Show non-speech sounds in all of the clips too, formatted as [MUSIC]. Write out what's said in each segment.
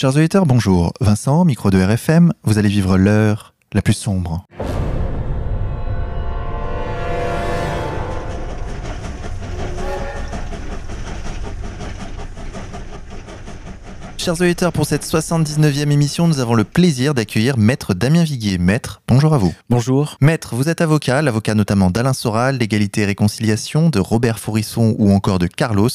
Chers auditeurs, bonjour. Vincent, micro de RFM, vous allez vivre l'heure la plus sombre. Chers auditeurs, pour cette 79e émission, nous avons le plaisir d'accueillir Maître Damien Viguier. Maître, bonjour à vous. Bonjour. Maître, vous êtes avocat, l'avocat notamment d'Alain Soral, l'égalité et réconciliation, de Robert Fourisson ou encore de Carlos.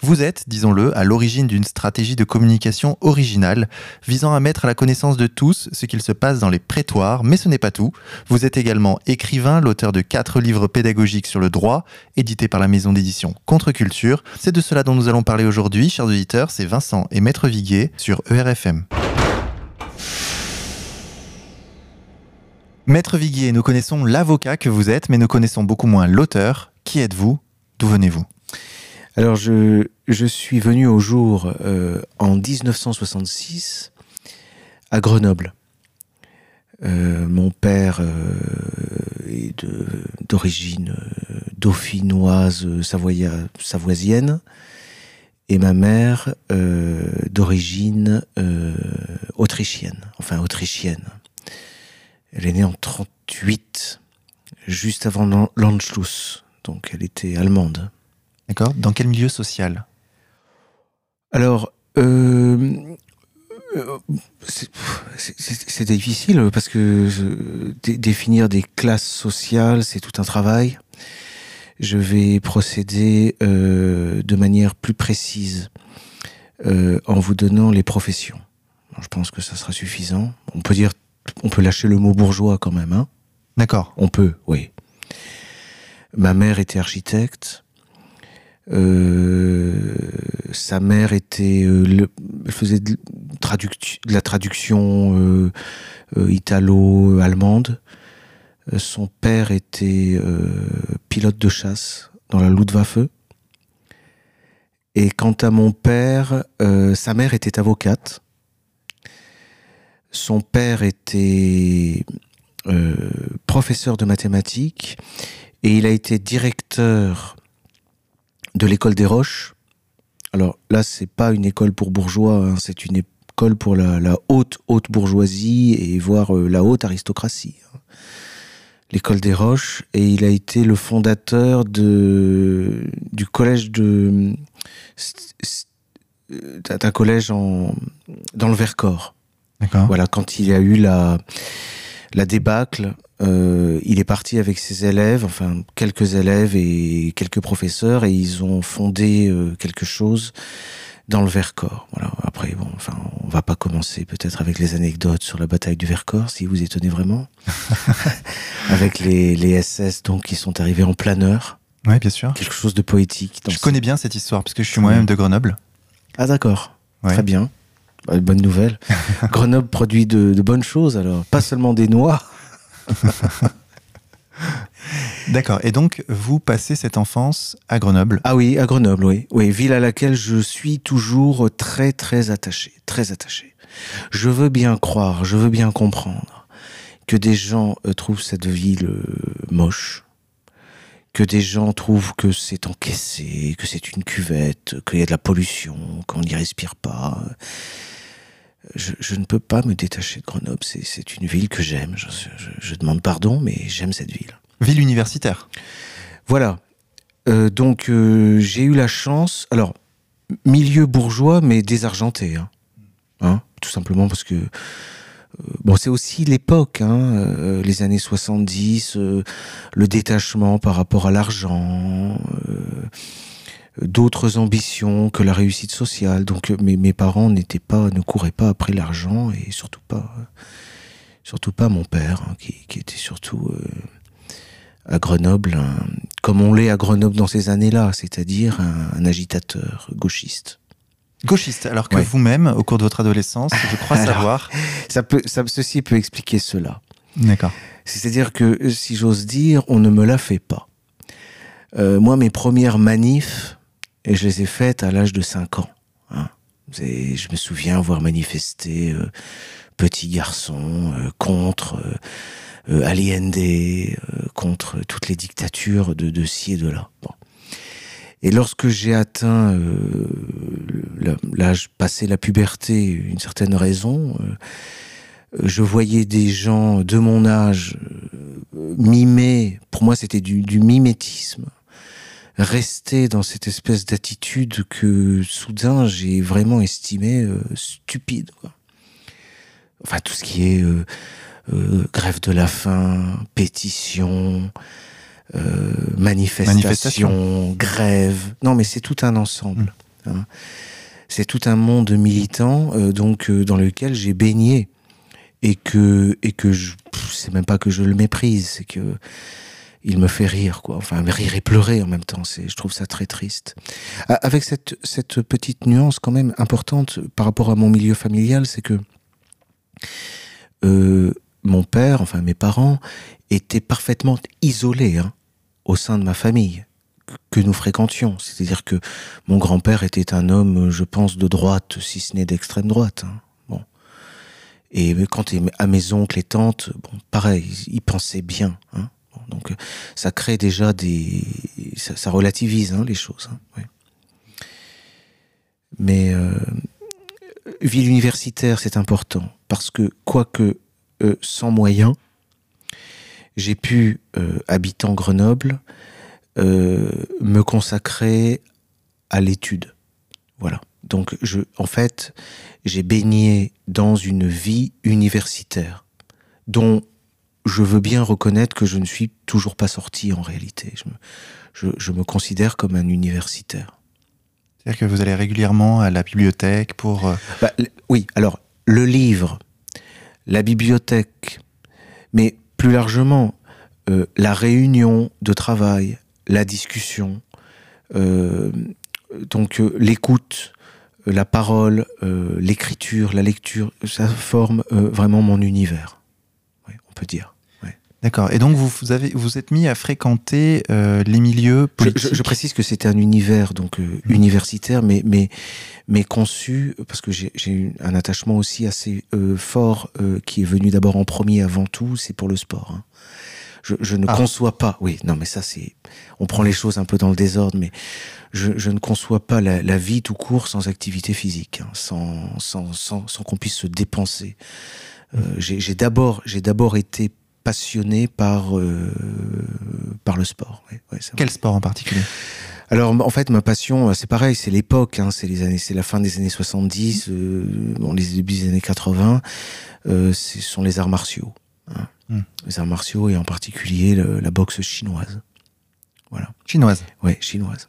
Vous êtes, disons-le, à l'origine d'une stratégie de communication originale visant à mettre à la connaissance de tous ce qu'il se passe dans les prétoires, mais ce n'est pas tout. Vous êtes également écrivain, l'auteur de quatre livres pédagogiques sur le droit, édités par la maison d'édition Contre-Culture. C'est de cela dont nous allons parler aujourd'hui, chers auditeurs, c'est Vincent et Maître Viguier sur ERFM. Maître Viguier, nous connaissons l'avocat que vous êtes, mais nous connaissons beaucoup moins l'auteur. Qui êtes-vous? D'où venez-vous? Alors, je, suis venu au jour euh, en 1966 à Grenoble. Euh, mon père euh, est d'origine dauphinoise, savoisienne et ma mère euh, d'origine euh, autrichienne, enfin autrichienne. Elle est née en 38, juste avant l'Anschluss, donc elle était allemande. D'accord. Dans quel milieu social? Alors, euh, c'est difficile parce que définir des classes sociales, c'est tout un travail je vais procéder euh, de manière plus précise euh, en vous donnant les professions. je pense que ça sera suffisant. On peut dire, on peut lâcher le mot bourgeois quand même, hein D'accord. On peut, oui. Ma mère était architecte. Euh, sa mère était, le, elle faisait de, de la traduction italo-allemande. Euh, son père était euh, pilote de chasse dans la Luftwaffe. Et quant à mon père, euh, sa mère était avocate. Son père était professeur de mathématiques et il a été directeur de l'école des Roches. Alors là, c'est pas une école pour bourgeois, hein, c'est une école pour la, haute bourgeoisie et voire la haute aristocratie. L'école des Roches et il a été le fondateur de du collège de d'un collège en dans le Vercors. Voilà, quand il y a eu la la débâcle, euh, il est parti avec ses élèves, enfin quelques élèves et quelques professeurs, et ils ont fondé euh, quelque chose dans le Vercors. Voilà. Après, bon, enfin, on va pas commencer peut-être avec les anecdotes sur la bataille du Vercors, si vous étonnez vraiment, [LAUGHS] avec les, les SS donc qui sont arrivés en planeur. Oui, bien sûr. Quelque chose de poétique. je ce... connais bien cette histoire parce que je suis moi-même de Grenoble. Ah d'accord. Ouais. Très bien. Bah, bonne nouvelle. [LAUGHS] Grenoble produit de, de bonnes choses alors, pas seulement des noix. [LAUGHS] D'accord. Et donc, vous passez cette enfance à Grenoble Ah oui, à Grenoble, oui. Oui, ville à laquelle je suis toujours très, très attaché. Très attaché. Je veux bien croire, je veux bien comprendre que des gens euh, trouvent cette ville euh, moche, que des gens trouvent que c'est encaissé, que c'est une cuvette, qu'il y a de la pollution, qu'on n'y respire pas. Je, ne peux pas me détacher de Grenoble. C'est une ville que j'aime. Je demande pardon, mais j'aime cette ville. Ville universitaire. Voilà. Euh, donc euh, j'ai eu la chance. Alors milieu bourgeois, mais désargenté. Hein. Hein Tout simplement parce que euh, bon, c'est aussi l'époque, hein, les années 70, euh, le détachement par rapport à l'argent, d'autres ambitions que la réussite sociale. Donc mes, parents n'étaient pas, ne couraient pas après l'argent et surtout pas, surtout pas mon père, qui, était surtout à Grenoble, un, comme on l'est à Grenoble dans ces années-là, c'est-à-dire un, un, agitateur gauchiste. Gauchiste, alors que ouais. vous-même, au cours de votre adolescence, je crois alors, savoir. [LAUGHS] Ça peut, ça, ceci peut expliquer cela. D'accord. C'est-à-dire que, si j'ose dire, on ne me l'a fait pas. Euh, moi, mes premières manifs, et je les ai faites à l'âge de 5 ans. Hein. Et je me souviens avoir manifesté euh, petit garçon euh, contre euh, Allende, euh, contre toutes les dictatures de, de ci et de là. Bon. Et lorsque j'ai atteint euh, l'âge passé la puberté, une certaine raison, euh, je voyais des gens de mon âge euh, mimer, pour moi c'était du, mimétisme, rester dans cette espèce d'attitude que soudain j'ai vraiment estimé euh, stupide. Enfin tout ce qui est euh, grève de la faim, pétition, euh, manifestation, manifestation, grève. Non, mais c'est tout un ensemble. Mm. Hein. C'est tout un monde militant, euh, donc dans lequel j'ai baigné et que et que je c'est même pas que je le méprise, c'est que il me fait rire quoi. Enfin, rire et pleurer en même temps. C'est je trouve ça très triste. Avec cette cette petite nuance quand même importante par rapport à mon milieu familial, c'est que euh, mon père, enfin mes parents, étaient parfaitement isolés. Hein au sein de ma famille que nous fréquentions. C'est-à-dire que mon grand-père était un homme, je pense, de droite, si ce n'est d'extrême droite. Hein. Bon. Et quand il à mes oncles et tantes, bon, pareil, ils pensaient bien. Hein. Donc ça crée déjà des, ça, relativise hein, les choses. Mais euh, ville universitaire, c'est important parce que quoique euh, sans moyens, j'ai pu, euh, habitant Grenoble, euh, me consacrer à l'étude. Voilà. Donc, je, en fait, j'ai baigné dans une vie universitaire, dont je veux bien reconnaître que je ne suis toujours pas sorti en réalité. Je me, je, je me considère comme un universitaire. C'est-à-dire que vous allez régulièrement à la bibliothèque pour... Bah, oui, alors, le livre, la bibliothèque, mais plus largement, euh, la réunion de travail, la discussion, euh, donc euh, l'écoute, la parole, l'écriture, la lecture, ça forme vraiment mon univers, on peut dire. D'accord. Et donc vous vous avez vous êtes mis à fréquenter euh, les milieux politiques. Je, je, je précise que c'était un univers donc euh, mmh. universitaire, mais mais mais conçu parce que j'ai un attachement aussi assez euh, fort euh, qui est venu d'abord en premier avant tout, c'est pour le sport. Hein. Je, je, ne ah. conçois pas. Oui, non, mais ça c'est. On prend les choses un peu dans le désordre, mais je, je ne conçois pas la, la, vie tout court sans activité physique, hein, sans sans sans, sans qu'on puisse se dépenser. Euh, j'ai d'abord j'ai d'abord été passionné par euh, par le sport. Ouais, ouais, Quel sport en particulier? Alors en fait ma passion c'est pareil c'est l'époque hein, c'est les années c'est la fin des années 70 euh, bon les débuts des années 80 euh, ce sont les arts martiaux hein. mm. les arts martiaux et en particulier le, la boxe chinoise voilà chinoise? Ouais chinoise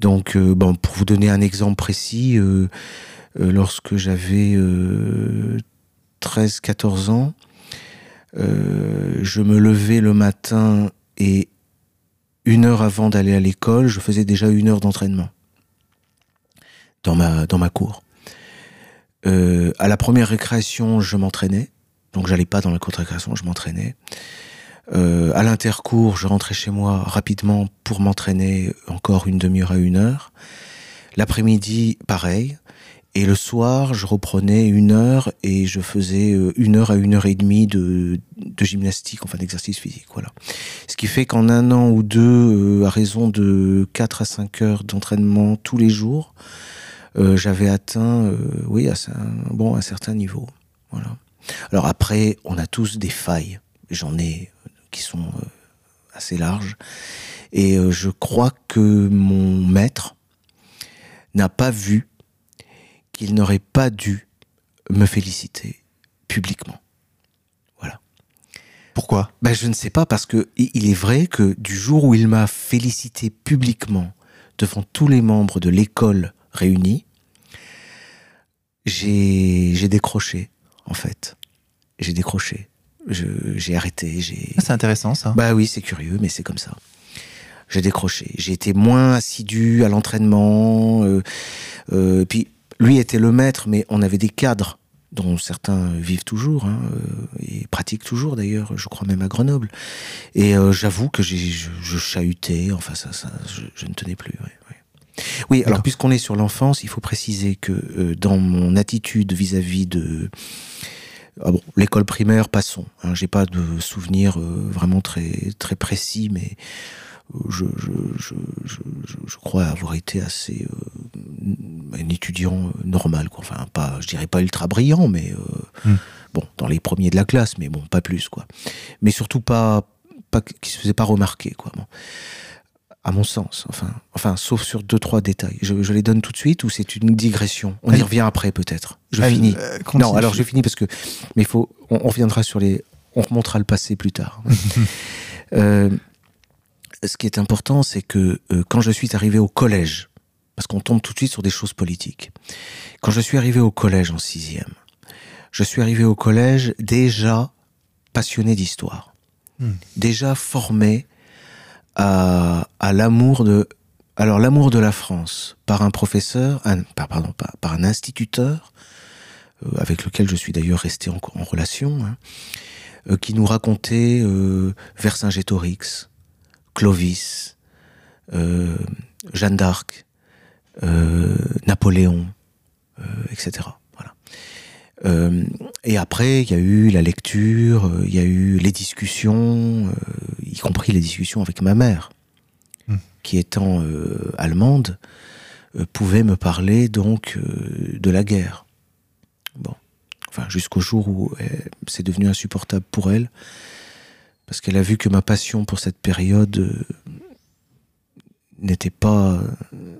donc euh, bon pour vous donner un exemple précis euh, euh, lorsque j'avais 13 14 ans euh, je me levais le matin et une heure avant d'aller à l'école, je faisais déjà une heure d'entraînement dans ma, dans ma cour. Euh, à la première récréation, je m'entraînais. Donc j'allais pas dans la cour de récréation, je m'entraînais. Euh, à l'intercours, je rentrais chez moi rapidement pour m'entraîner encore une demi-heure à une heure. L'après-midi, pareil. Et le soir, je reprenais une heure et je faisais euh, une heure à une heure et demie de, de gymnastique, enfin d'exercice physique. Voilà. Ce qui fait qu'en un an ou deux, euh, à raison de 4 à 5 heures d'entraînement tous les jours, euh, j'avais atteint, euh, oui, un, bon, un certain niveau. Voilà. Alors après, on a tous des failles. J'en ai euh, qui sont euh, assez larges. Et je crois que mon maître n'a pas vu qu'il n'aurait pas dû me féliciter publiquement. Voilà. Pourquoi? Ben, Je ne sais pas, parce que il est vrai que du jour où il m'a félicité publiquement devant tous les membres de l'école réunis, j'ai décroché, en fait. J'ai décroché. J'ai arrêté. Ah, c'est intéressant, ça. Bah oui, c'est curieux, mais c'est comme ça j'ai décroché. J'ai été moins assidu à l'entraînement. Euh, euh, puis lui était le maître, mais on avait des cadres dont certains vivent toujours hein, euh, et pratiquent toujours d'ailleurs, je crois même à Grenoble. Et euh, j'avoue que je, je chahutais, enfin ça, ça je, je ne tenais plus. Ouais, ouais. Oui, alors puisqu'on est sur l'enfance, il faut préciser que euh, dans mon attitude vis-à-vis -vis de ah bon, l'école primaire, passons. Hein, J'ai pas de souvenirs euh, vraiment très très précis, mais je, je, je, je, je crois avoir été assez euh, un étudiant normal, quoi. Enfin, pas, je dirais pas ultra brillant, mais euh, Mm. bon, dans les premiers de la classe, mais bon, pas plus, quoi. Mais surtout pas, pas qui se faisait pas remarquer, quoi. Bon. À mon sens, enfin, enfin, sauf sur deux trois détails. Je, les donne tout de suite ou c'est une digression? On y revient après, peut-être. Je finis. euh. Non, alors je finis parce que, mais il faut, on, on reviendra sur les, on remontera le passé plus tard. [LAUGHS] Euh, ce qui est important, c'est que euh, quand je suis arrivé au collège, parce qu'on tombe tout de suite sur des choses politiques, quand je suis arrivé au collège en sixième, je suis arrivé au collège déjà passionné d'histoire, Hmm. déjà formé à, à l'amour de, alors l'amour de la France par un professeur, un, par- pardon, par, par un instituteur euh, avec lequel je suis d'ailleurs resté en, en relation, hein, euh, qui nous racontait euh, Vercingétorix, Clovis, euh, Jeanne d'Arc, euh, Napoléon, euh, etc. Voilà. Et après, il y a eu la lecture, il y a eu les discussions, y compris les discussions avec ma mère, Mm. qui étant allemande, pouvait me parler donc de la guerre. Bon, enfin jusqu'au jour où c'est devenu insupportable pour elle, parce qu'elle a vu que ma passion pour cette période euh, n'était pas euh,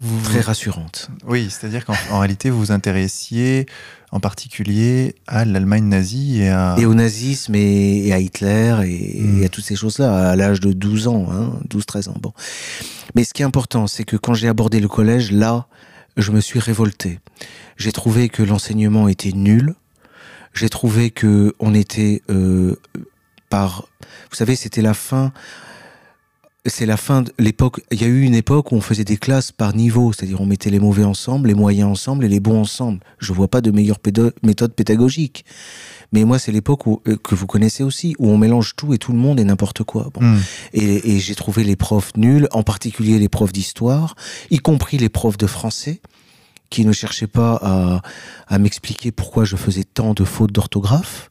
Vous- très rassurante. Oui, c'est-à-dire qu'en en réalité, vous vous intéressiez en particulier à l'Allemagne nazie et à. Et au nazisme et, et à Hitler et, Mm. et à toutes ces choses-là, à l'âge de 12 ans, hein, 12-13 ans. Bon. Mais ce qui est important, c'est que quand j'ai abordé le collège, là, je me suis révolté. J'ai trouvé que l'enseignement était nul. J'ai trouvé que on était euh, par... Vous savez, c'était la fin... C'est la fin de l'époque. Il y a eu une époque où on faisait des classes par niveau, c'est-à-dire on mettait les mauvais ensemble, les moyens ensemble et les bons ensemble. Je vois pas de meilleure méthode pédagogique. Mais moi, c'est l'époque euh, que vous connaissez aussi, où on mélange tout et tout le monde et n'importe quoi. Bon. Hmm. Et, et j'ai trouvé les profs nuls, en particulier les profs d'histoire, y compris les profs de français, qui ne cherchaient pas à, à m'expliquer pourquoi je faisais tant de fautes d'orthographe,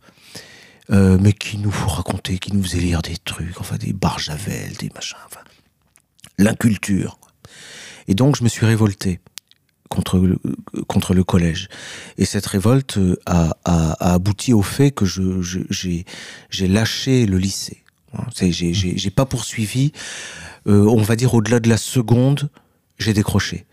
euh, mais qui nous racontaient, qui nous faisaient lire des trucs, enfin des barjavel, des machins, enfin l'inculture. Et donc je me suis révolté contre le, contre le collège. Et cette révolte euh, a, a, a abouti au fait que je, je- j'ai, j'ai lâché le lycée. Hein, j'ai pas poursuivi. Euh, on va dire au-delà de la seconde, j'ai décroché.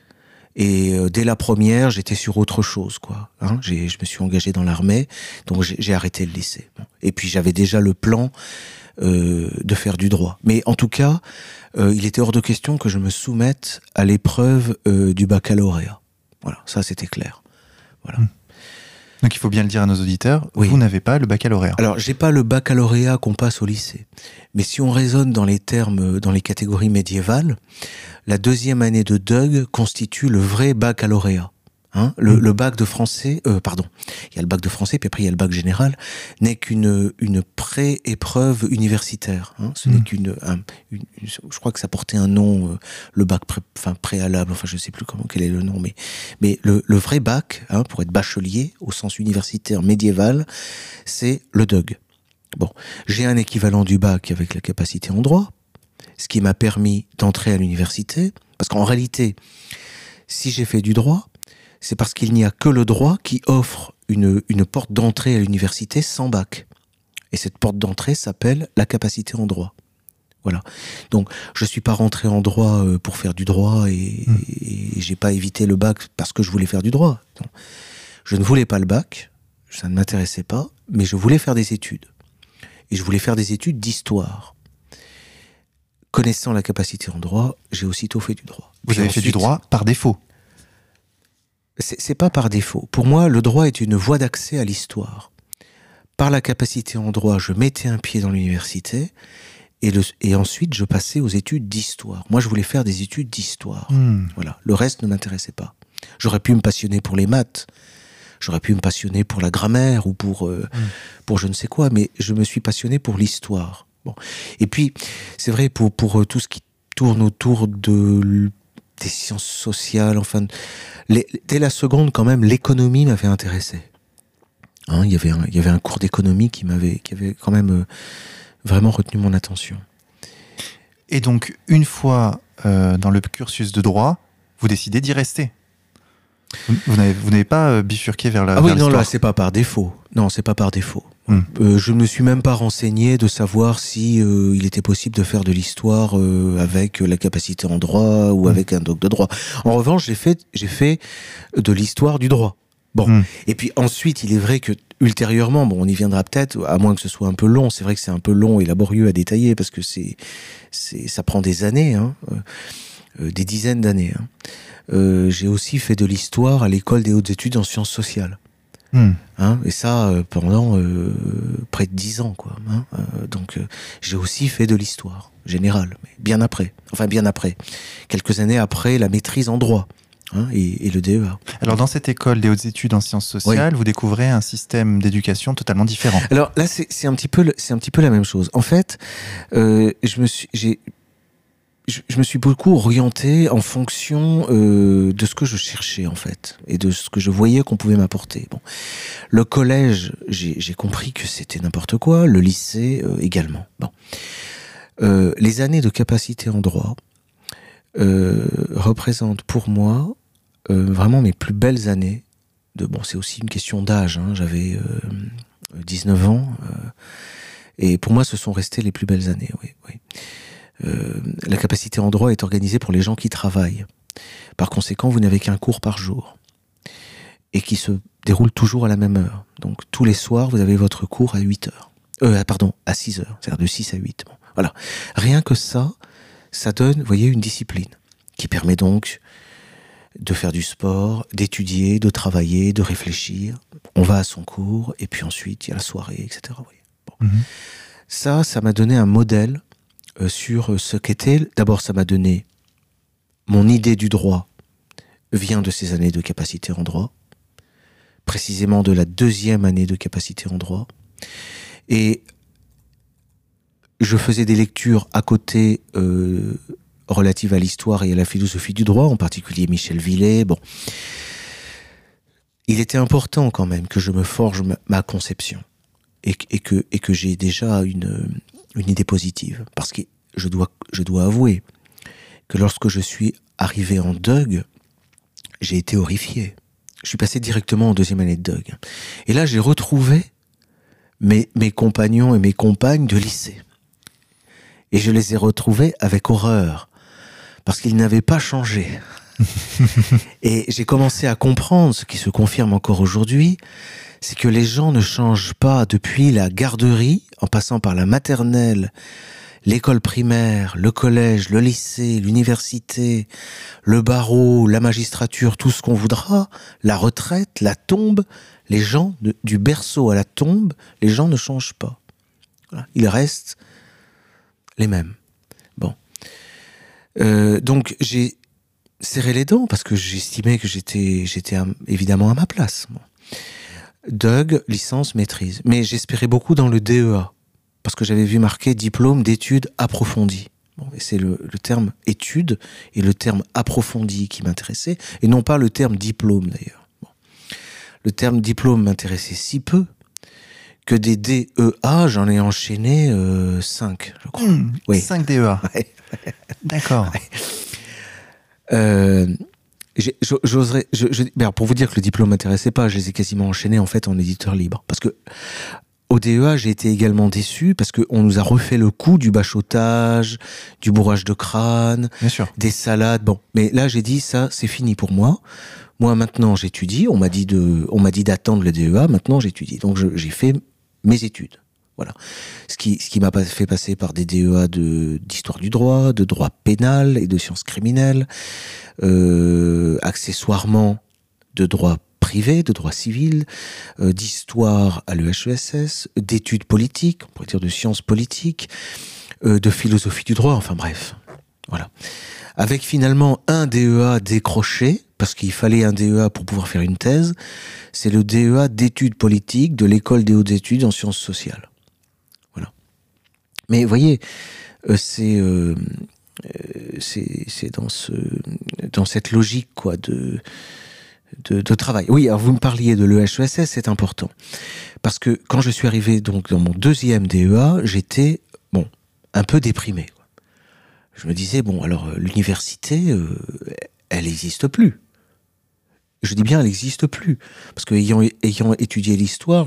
Et euh, dès la première, j'étais sur autre chose, quoi. Hein, j'ai, je me suis engagé dans l'armée, donc j'ai, j'ai arrêté le lycée. Et puis j'avais déjà le plan euh, de faire du droit. Mais en tout cas, euh, il était hors de question que je me soumette à l'épreuve euh, du baccalauréat. Voilà, ça c'était clair. Voilà. Donc il faut bien le dire à nos auditeurs, Oui. vous n'avez pas le baccalauréat. Alors, j'ai pas le baccalauréat qu'on passe au lycée. Mais si on raisonne dans les termes, dans les catégories médiévales, la deuxième année de Doug constitue le vrai baccalauréat. Hein le, Mm. le bac de français, euh, pardon, il y a le bac de français, puis après il y a le bac général, n'est qu'une une pré-épreuve universitaire. Hein Ce Mm. n'est qu'une, un- une- une- je crois que ça portait un nom, euh, le bac pré, enfin, préalable, enfin je sais plus comment quel est le nom, mais mais le, le vrai bac, hein, pour être bachelier au sens universitaire médiéval, c'est le DUG. Bon, j'ai un équivalent du bac avec la capacité en droit, ce qui m'a permis d'entrer à l'université, parce qu'en réalité, si j'ai fait du droit, c'est parce qu'il n'y a que le droit qui offre une, une porte d'entrée à l'université sans bac. Et cette porte d'entrée s'appelle la capacité en droit. Voilà. Donc, je suis pas rentré en droit euh, pour faire du droit et, Mm. et j'ai pas évité le bac parce que je voulais faire du droit. Non. Je ne voulais pas le bac, ça ne m'intéressait pas, mais je voulais faire des études. Et je voulais faire des études d'histoire. Connaissant la capacité en droit, j'ai aussitôt fait du droit. Vous Puis avez fait du droit par défaut. c'est pas par défaut. Pour moi, le droit est une voie d'accès à l'histoire. Par la capacité en droit, je mettais un pied dans l'université et, le- et ensuite je passais aux études d'histoire. Moi, je voulais faire des études d'histoire. Hmm. Voilà. Le reste ne m'intéressait pas. J'aurais pu me passionner pour les maths. J'aurais pu me passionner pour la grammaire ou pour, euh, pour je ne sais quoi, mais je me suis passionné pour l'histoire. Bon. Et puis, c'est vrai, pour, pour euh, tout ce qui tourne autour de, des sciences sociales, enfin, les- dès la seconde, quand même, l'économie m'avait intéressé. Hein, il, y avait un, il y avait un cours d'économie qui m'avait qui avait quand même euh, vraiment retenu mon attention. Et donc, une fois euh, dans le cursus de droit, vous décidez d'y rester. Vous, n'avez pas bifurqué vers la. Ah oui, vers non, là, c'est pas par défaut. Non, c'est pas par défaut. Hmm. Euh, je ne me suis même pas renseigné de savoir si euh, il était possible de faire de l'histoire euh, avec la capacité en droit ou Hmm. avec un doc de droit. En revanche, j'ai fait, j'ai fait de l'histoire du droit. Bon. Hmm. Et puis ensuite, il est vrai que ultérieurement, bon, on y viendra peut-être, à moins que ce soit un peu long. C'est vrai que c'est un peu long et laborieux à détailler parce que c'est, c'est, ça prend des années, hein, des dizaines d'années. hein. J'ai aussi fait de l'histoire à l'école des hautes études en sciences sociales. Hmm. Hein, et ça euh, pendant euh, près de dix ans, quoi. hein. Euh, donc j'ai aussi fait de l'histoire générale, mais bien après. Enfin bien après, quelques années après la maîtrise en droit hein, et, et le DEA. Alors, dans cette école des hautes études en sciences sociales, vous découvrez un système d'éducation totalement différent. Alors là, c'est un petit peu, c'est un petit peu la même chose. En fait, euh, je me suis, j'ai, je, je me suis beaucoup orienté en fonction euh, de ce que je cherchais en fait et de ce que je voyais qu'on pouvait m'apporter. Bon, le collège, j'ai compris que c'était n'importe quoi. Le lycée euh, également. Bon, Euh, les années de capacité en droit euh, représentent pour moi euh, vraiment mes plus belles années. De bon, c'est aussi une question d'âge. Hein, J'avais euh, 19 ans. euh, et pour moi, ce sont restés les plus belles années. Oui, oui. Euh, la capacité en droit est organisée pour les gens qui travaillent. Par conséquent, vous n'avez qu'un cours par jour et qui se déroule toujours à la même heure. Donc tous les soirs, vous avez votre cours à 8 heures. Euh, pardon, à 6 heures, c'est-à-dire de 6 à 8. Bon, voilà. Rien que ça, ça donne, vous voyez, une discipline qui permet donc de faire du sport, d'étudier, de travailler, de réfléchir. On va à son cours et puis ensuite il y a la soirée, etc. Bon. Mhm. Ça, ça m'a donné un modèle sur ce qu'était. D'abord, ça m'a donné mon idée du droit vient de ces années de capacité en droit, précisément de la deuxième année de capacité en droit. Et je faisais des lectures à côté euh, relatives à l'histoire et à la philosophie du droit, en particulier Michel Villet. Bon. Il était important quand même que je me forge ma conception et, que- et que, et que j'ai déjà une, une idée positive. Parce que je dois, je dois avouer que lorsque je suis arrivé en Doug, j'ai été horrifié. Je suis passé directement en deuxième année de Doug. Et là, j'ai retrouvé mes, mes compagnons et mes compagnes de lycée. Et je les ai retrouvés avec horreur. Parce qu'ils n'avaient pas changé. [LAUGHS] et j'ai commencé à comprendre, ce qui se confirme encore aujourd'hui, c'est que les gens ne changent pas depuis la garderie, en passant par la maternelle, l'école primaire, le collège, le lycée, l'université, le barreau, la magistrature, tout ce qu'on voudra, la retraite, la tombe, les gens, du berceau à la tombe, les gens ne changent pas. Ils restent les mêmes. Bon. Euh, donc j'ai serré les dents parce que j'estimais que j'étais, évidemment à ma place. Doug, licence, maîtrise. Mais j'espérais beaucoup dans le DEA parce que j'avais vu marqué diplôme d'études approfondies. Bon, c'est le, le terme études et le terme approfondi qui m'intéressait, et non pas le terme diplôme d'ailleurs. Bon. Le terme diplôme m'intéressait si peu que des DEA, j'en ai enchaîné 5, je crois. Oui. 5 DEA. [LAUGHS] Ouais. D'accord. Euh, J'oserais. Je, je- pour vous dire que le diplôme m'intéressait pas, je les ai quasiment enchaînés en fait en éditeur libre. Parce que au DEA, j'ai été également déçu parce qu'on nous a refait le coup du bachotage, du bourrage de crâne, Bien sûr. des salades. Bon, mais là j'ai dit ça, c'est fini pour moi. Moi maintenant j'étudie. On m'a dit de, on m'a dit d'attendre le DEA. Maintenant j'étudie. Donc j'ai fait mes études. Voilà. Ce qui, m'a fait passer par des DEA de d'histoire du droit, de droit pénal et de sciences criminelles, euh, accessoirement de droit privé, de droit civil, euh, d'histoire à l'EHESS, d'études politiques, on pourrait dire de sciences politiques, euh, de philosophie du droit, enfin bref. Voilà. Avec finalement un DEA décroché, parce qu'il fallait un DEA pour pouvoir faire une thèse, c'est le DEA d'études politiques de l'école des hautes études en sciences sociales. Mais vous voyez, euh, c'est euh, euh, c'est c'est dans ce dans cette logique quoi de de, travail. Oui, alors vous me parliez de l'EHESS, c'est important parce que quand je suis arrivé donc dans mon deuxième DEA, j'étais bon un peu déprimé. je me disais, bon, alors l'université, elle n'existe plus. Je dis bien, elle n'existe plus. Parce que ayant, étudié l'histoire,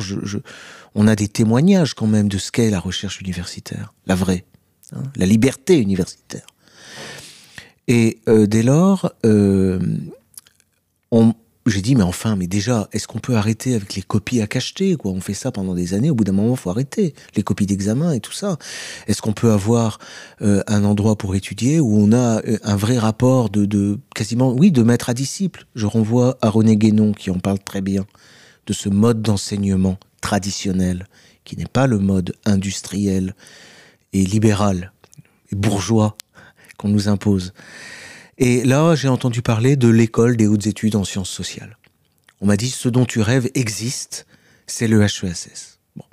on a des témoignages quand même de ce qu'est la recherche universitaire, la vraie, hein, la liberté universitaire. Et dès lors, on, j'ai dit, mais enfin, mais déjà, est-ce qu'on peut arrêter avec les copies à cacheter quoi? On fait ça pendant des années, au bout d'un moment, faut arrêter. Les copies d'examen et tout ça. Est-ce qu'on peut avoir euh, un endroit pour étudier où on a euh, un vrai rapport de, de quasiment, oui, de maître à disciple? Je renvoie à René Guénon qui en parle très bien, de ce mode d'enseignement traditionnel, qui n'est pas le mode industriel et libéral et bourgeois qu'on nous impose. Et là, j'ai entendu parler de l'école des hautes études en sciences sociales. On m'a dit, ce dont tu rêves existe, c'est le HESS. Bon.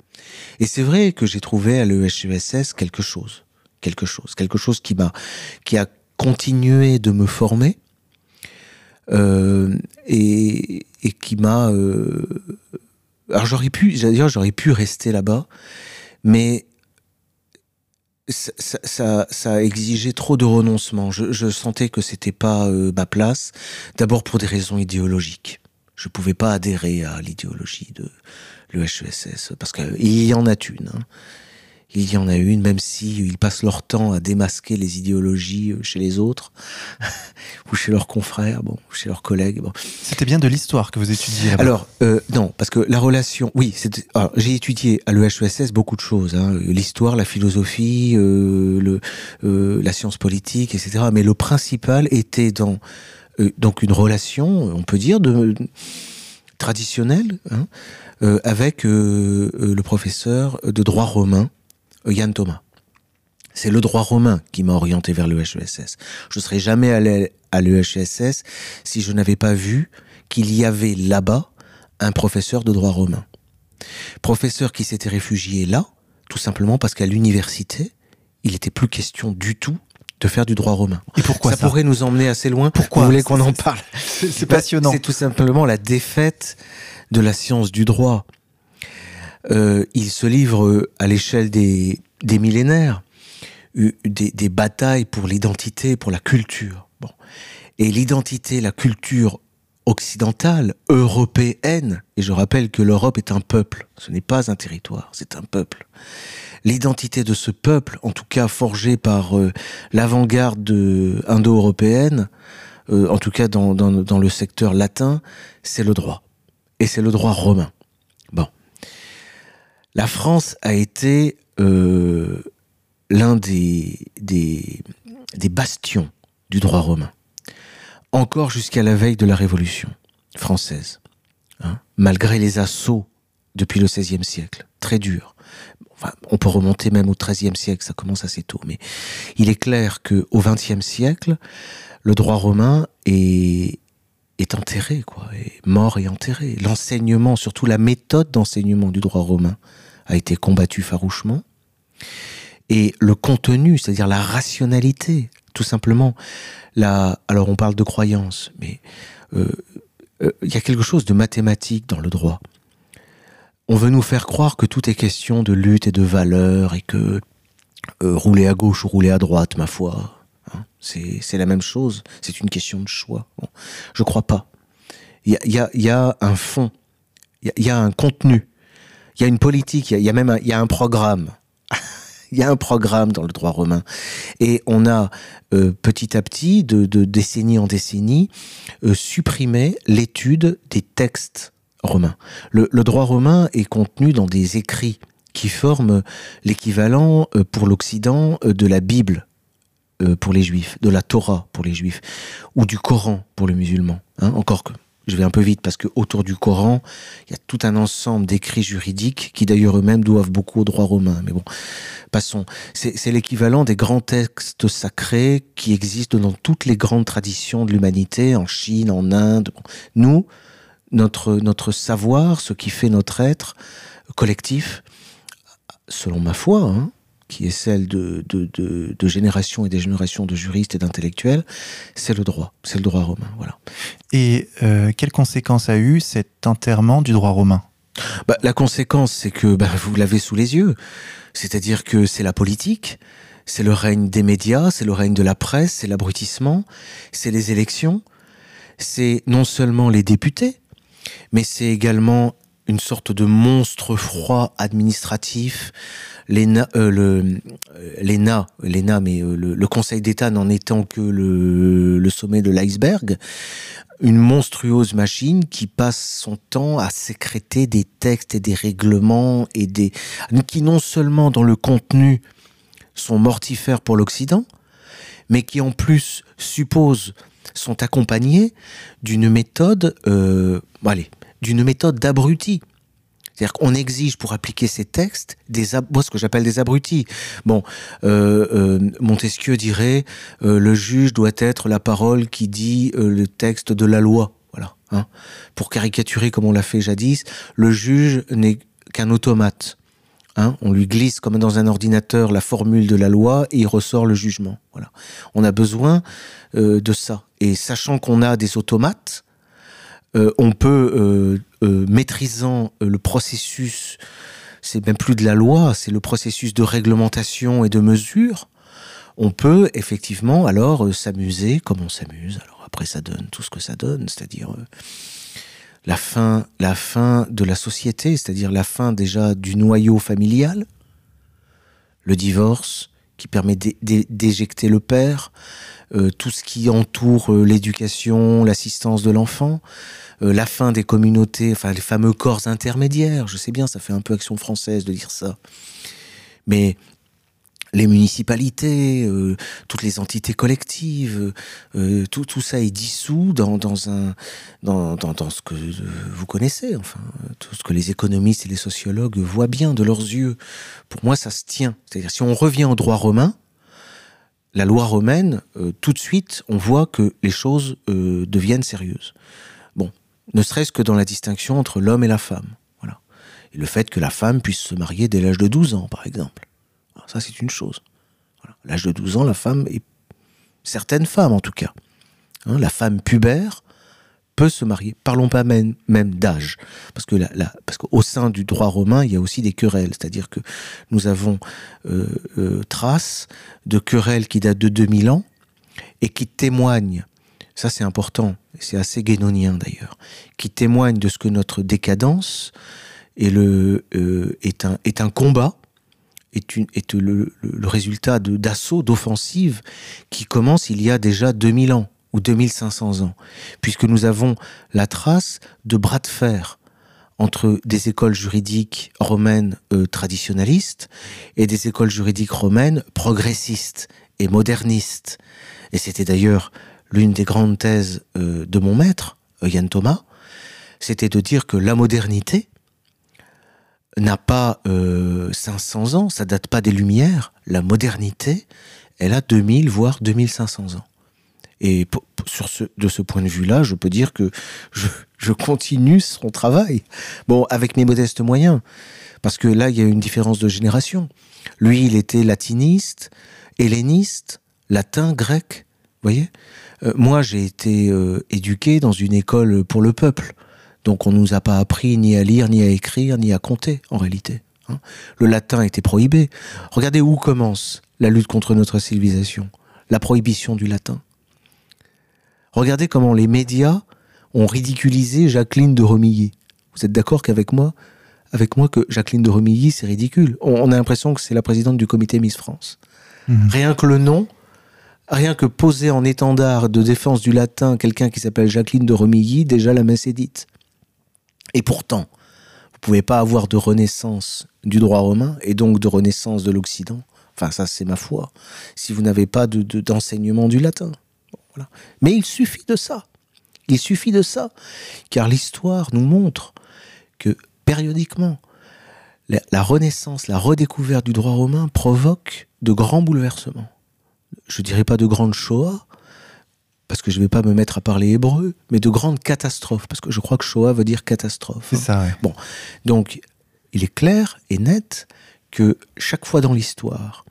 Et c'est vrai que j'ai trouvé à l'EHESS quelque chose. Quelque chose. Quelque chose qui m'a, qui a continué de me former, euh, et, et, qui m'a, euh, alors j'aurais pu, dire, j'aurais pu rester là-bas, mais ça, ça, ça, trop de renoncement. Je, je sentais que c'était pas euh, ma place. D'abord pour des raisons idéologiques. Je pouvais pas adhérer à l'idéologie de l'EHESS parce qu'il y en a une. Hein il y en a une, même si ils passent leur temps à démasquer les idéologies euh, chez les autres, [LAUGHS] ou chez leurs confrères, bon, ou chez leurs collègues. Bon. C'était bien de l'histoire que vous étudiez Alors, euh, non, parce que la relation, oui, j'ai étudié à l'EHESS beaucoup de choses, hein, l'histoire, la philosophie, euh, le, euh, la science politique, etc. Mais le principal était dans donc une relation, on peut dire, de traditionnelle, hein, avec le professeur de droit romain Yann Thomas. C'est le droit romain qui m'a orienté vers l'EHESS. Je ne serais jamais allé à l'EHESS si je n'avais pas vu qu'il y avait là-bas un professeur de droit romain. Professeur qui s'était réfugié là, tout simplement parce qu'à l'université, il n'était plus question du tout de faire du droit romain. Et pourquoi ça, pourrait nous emmener assez loin. Pourquoi Vous voulez qu'on en parle C'est passionnant. C'est tout simplement la défaite de la science du droit euh, il se livre à l'échelle des, millénaires, des, des batailles pour l'identité, pour la culture. Bon. Et l'identité, la culture occidentale, européenne, et je rappelle que l'Europe est un peuple, ce n'est pas un territoire, c'est un peuple. L'identité de ce peuple, en tout cas forgée par euh, l'avant-garde indo-européenne, euh, en tout cas dans le secteur latin, c'est le droit. Et c'est le droit romain. La France a été euh, l'un des, bastions du droit romain, encore jusqu'à la veille de la Révolution française, hein, malgré les assauts depuis le XVIe siècle, très durs. on peut remonter même au XIIIe siècle, ça commence assez tôt, mais il est clair que au XXe siècle, le droit romain est, enterré, quoi, mort et enterré. L'enseignement, surtout la méthode d'enseignement du droit romain, a été combattu farouchement. Et le contenu, c'est-à-dire la rationalité, tout simplement. La, alors on parle de croyance, mais euh, euh, il y a quelque chose de mathématique dans le droit. On veut nous faire croire que tout est question de lutte et de valeur et que euh, rouler à gauche ou rouler à droite, ma foi, hein, c'est la même chose. C'est une question de choix. Bon, je crois pas. Il y a, y, a, un fond, il y a un contenu il y a une politique, il y a, même un, y a un programme. [LAUGHS] il y a un programme dans le droit romain. Et on a euh, petit à petit, de, décennie en décennie, euh, supprimé l'étude des textes romains. Le, le, droit romain est contenu dans des écrits qui forment l'équivalent euh, pour l'Occident de la Bible pour les juifs, de la Torah pour les juifs, ou du Coran pour les musulmans. Hein, encore que je vais un peu vite parce que autour du Coran, il y a tout un ensemble d'écrits juridiques qui d'ailleurs eux-mêmes doivent beaucoup au droit romain. Mais bon, passons. C'est l'équivalent des grands textes sacrés qui existent dans toutes les grandes traditions de l'humanité, en Chine, en Inde. Nous, notre, notre savoir, ce qui fait notre être collectif, selon ma foi, hein, qui est celle de, de, de, de générations et des générations de juristes et d'intellectuels, c'est le droit, c'est le droit romain. Voilà. Et euh, quelles conséquences a eu cet enterrement du droit romain? Bah, La conséquence, c'est que bah, vous l'avez sous les yeux. C'est-à-dire que c'est la politique, c'est le règne des médias, c'est le règne de la presse, c'est l'abrutissement, c'est les élections, c'est non seulement les députés, mais c'est également une sorte de monstre froid administratif. L'ENA, euh, euh, l'ENA, l'ENA, mais euh, le, Conseil d'État n'en étant que le, sommet de l'iceberg, une monstrueuse machine qui passe son temps à sécréter des textes et des règlements et des qui non seulement dans le contenu sont mortifères pour l'Occident, mais qui en plus supposent sont accompagnés d'une méthode, allez, d'une méthode d'abruti. C'est-à-dire qu'on exige pour appliquer ces textes des ce que j'appelle des abrutis. Bon, euh, euh, Montesquieu dirait euh, le juge doit être la parole qui dit le texte de la loi. Voilà. Hein. Pour caricaturer comme on l'a fait jadis, le juge n'est qu'un automate. Hein, on lui glisse comme dans un ordinateur la formule de la loi et il ressort le jugement. Voilà. On a besoin de ça. Et sachant qu'on a des automates, euh, on peut, euh, euh maîtrisant le processus, c'est même plus de la loi, c'est le processus de réglementation et de mesure, on peut effectivement alors s'amuser comme on s'amuse. Alors après, ça donne tout ce que ça donne, c'est-à-dire la fin, la fin de la société, c'est-à-dire la fin déjà du noyau familial, le divorce qui permet d'éjecter le père, euh, tout ce qui entoure euh, l'éducation, l'assistance de l'enfant, euh, la fin des communautés, enfin les fameux corps intermédiaires. Je sais bien, ça fait un peu action française de dire ça, mais les municipalités, euh, toutes les entités collectives, euh, tout, tout ça est dissous dans, dans, un, dans, dans, dans ce que euh, vous connaissez, enfin, tout ce que les économistes et les sociologues voient bien de leurs yeux. Pour moi, ça se tient. C'est-à-dire, si on revient au droit romain, la loi romaine, euh, tout de suite, on voit que les choses euh, deviennent sérieuses. Bon, ne serait-ce que dans la distinction entre l'homme et la femme. Voilà. Et le fait que la femme puisse se marier dès l'âge de 12 ans, par exemple. C'est une chose. L'âge de 12 ans, la femme est... Certaines femmes, en tout cas. Hein, la femme pubère peut se marier. Parlons pas même, d'âge, parce que qu'au sein du droit romain, il y a aussi des querelles, c'est-à-dire que nous avons euh, euh, trace de querelles qui datent de 2000 ans et qui témoignent. Ça, c'est important. C'est assez guénonien d'ailleurs, qui témoignent de ce que notre décadence est euh, un combat est, le, résultat d'assaut, d'offensive qui commence il y a déjà 2000 ans ou 2500 ans, puisque nous avons la trace de bras de fer entre des écoles juridiques romaines euh, traditionnalistes et des écoles juridiques romaines progressistes et modernistes. Et c'était d'ailleurs l'une des grandes thèses euh, de mon maître, Yann Thomas, c'était de dire que la modernité n'a pas euh, 500 ans, ça date pas des Lumières, la modernité, elle a 2000 voire 2500 ans. Et sur ce, de ce point de vue-là, je peux dire que je, je, continue son travail. Bon, avec mes modestes moyens. Parce que là, il y a une différence de génération. Lui, il était latiniste, helléniste, latin, grec. Vous voyez euh, Moi, j'ai été euh, éduqué dans une école pour le peuple. Donc, on nous a pas appris ni à lire, ni à écrire, ni à compter, en réalité. Hein le latin était prohibé. Regardez où commence la lutte contre notre civilisation. La prohibition du latin. Regardez comment les médias ont ridiculisé Jacqueline de Romilly. Vous êtes d'accord qu'avec moi, avec moi que Jacqueline de Romilly, c'est ridicule? On, on, a l'impression que c'est la présidente du comité Miss France. Mmh. Rien que le nom, rien que poser en étendard de défense du latin quelqu'un qui s'appelle Jacqueline de Romilly, déjà la messe est dite. Et pourtant, vous pouvez pas avoir de renaissance du droit romain et donc de renaissance de l'Occident. Enfin, ça, c'est ma foi. Si vous n'avez pas d'enseignement de, de, du latin. Voilà. Mais il suffit de ça. Il suffit de ça. Car l'histoire nous montre que périodiquement, la, la, renaissance, la redécouverte du droit romain provoque de grands bouleversements. Je dirais pas de grandes Shoah, parce que je vais pas me mettre à parler hébreu, mais de grandes catastrophes, parce que je crois que Shoah veut dire catastrophe. C'est ça, ouais. Bon. Donc, il est clair et net que chaque fois dans l'histoire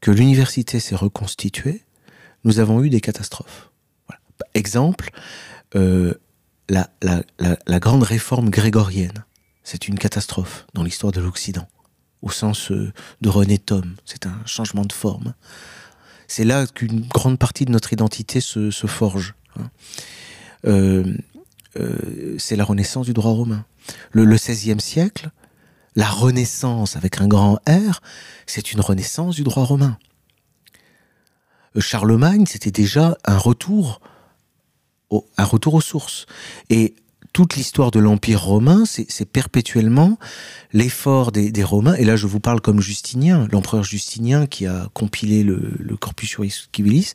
que l'université s'est reconstituée, nous avons eu des catastrophes. Voilà. Exemple, euh, la, la, la, la, grande réforme grégorienne, c'est une catastrophe dans l'histoire de l'Occident. au sens euh, de René Thom. C'est un changement de forme. C'est là qu'une grande partie de notre identité se, forge. Hein. Euh, euh, c'est la renaissance du droit romain. Le, XVIe siècle, la renaissance avec un grand R, c'est une renaissance du droit romain. Charlemagne, c'était déjà un retour, un retour aux sources. Et toute l'histoire de l'Empire romain, c'est perpétuellement l'effort des, Romains, et là je vous parle comme Justinien, l'empereur Justinien qui a compilé le, le Corpus Juris Civilis,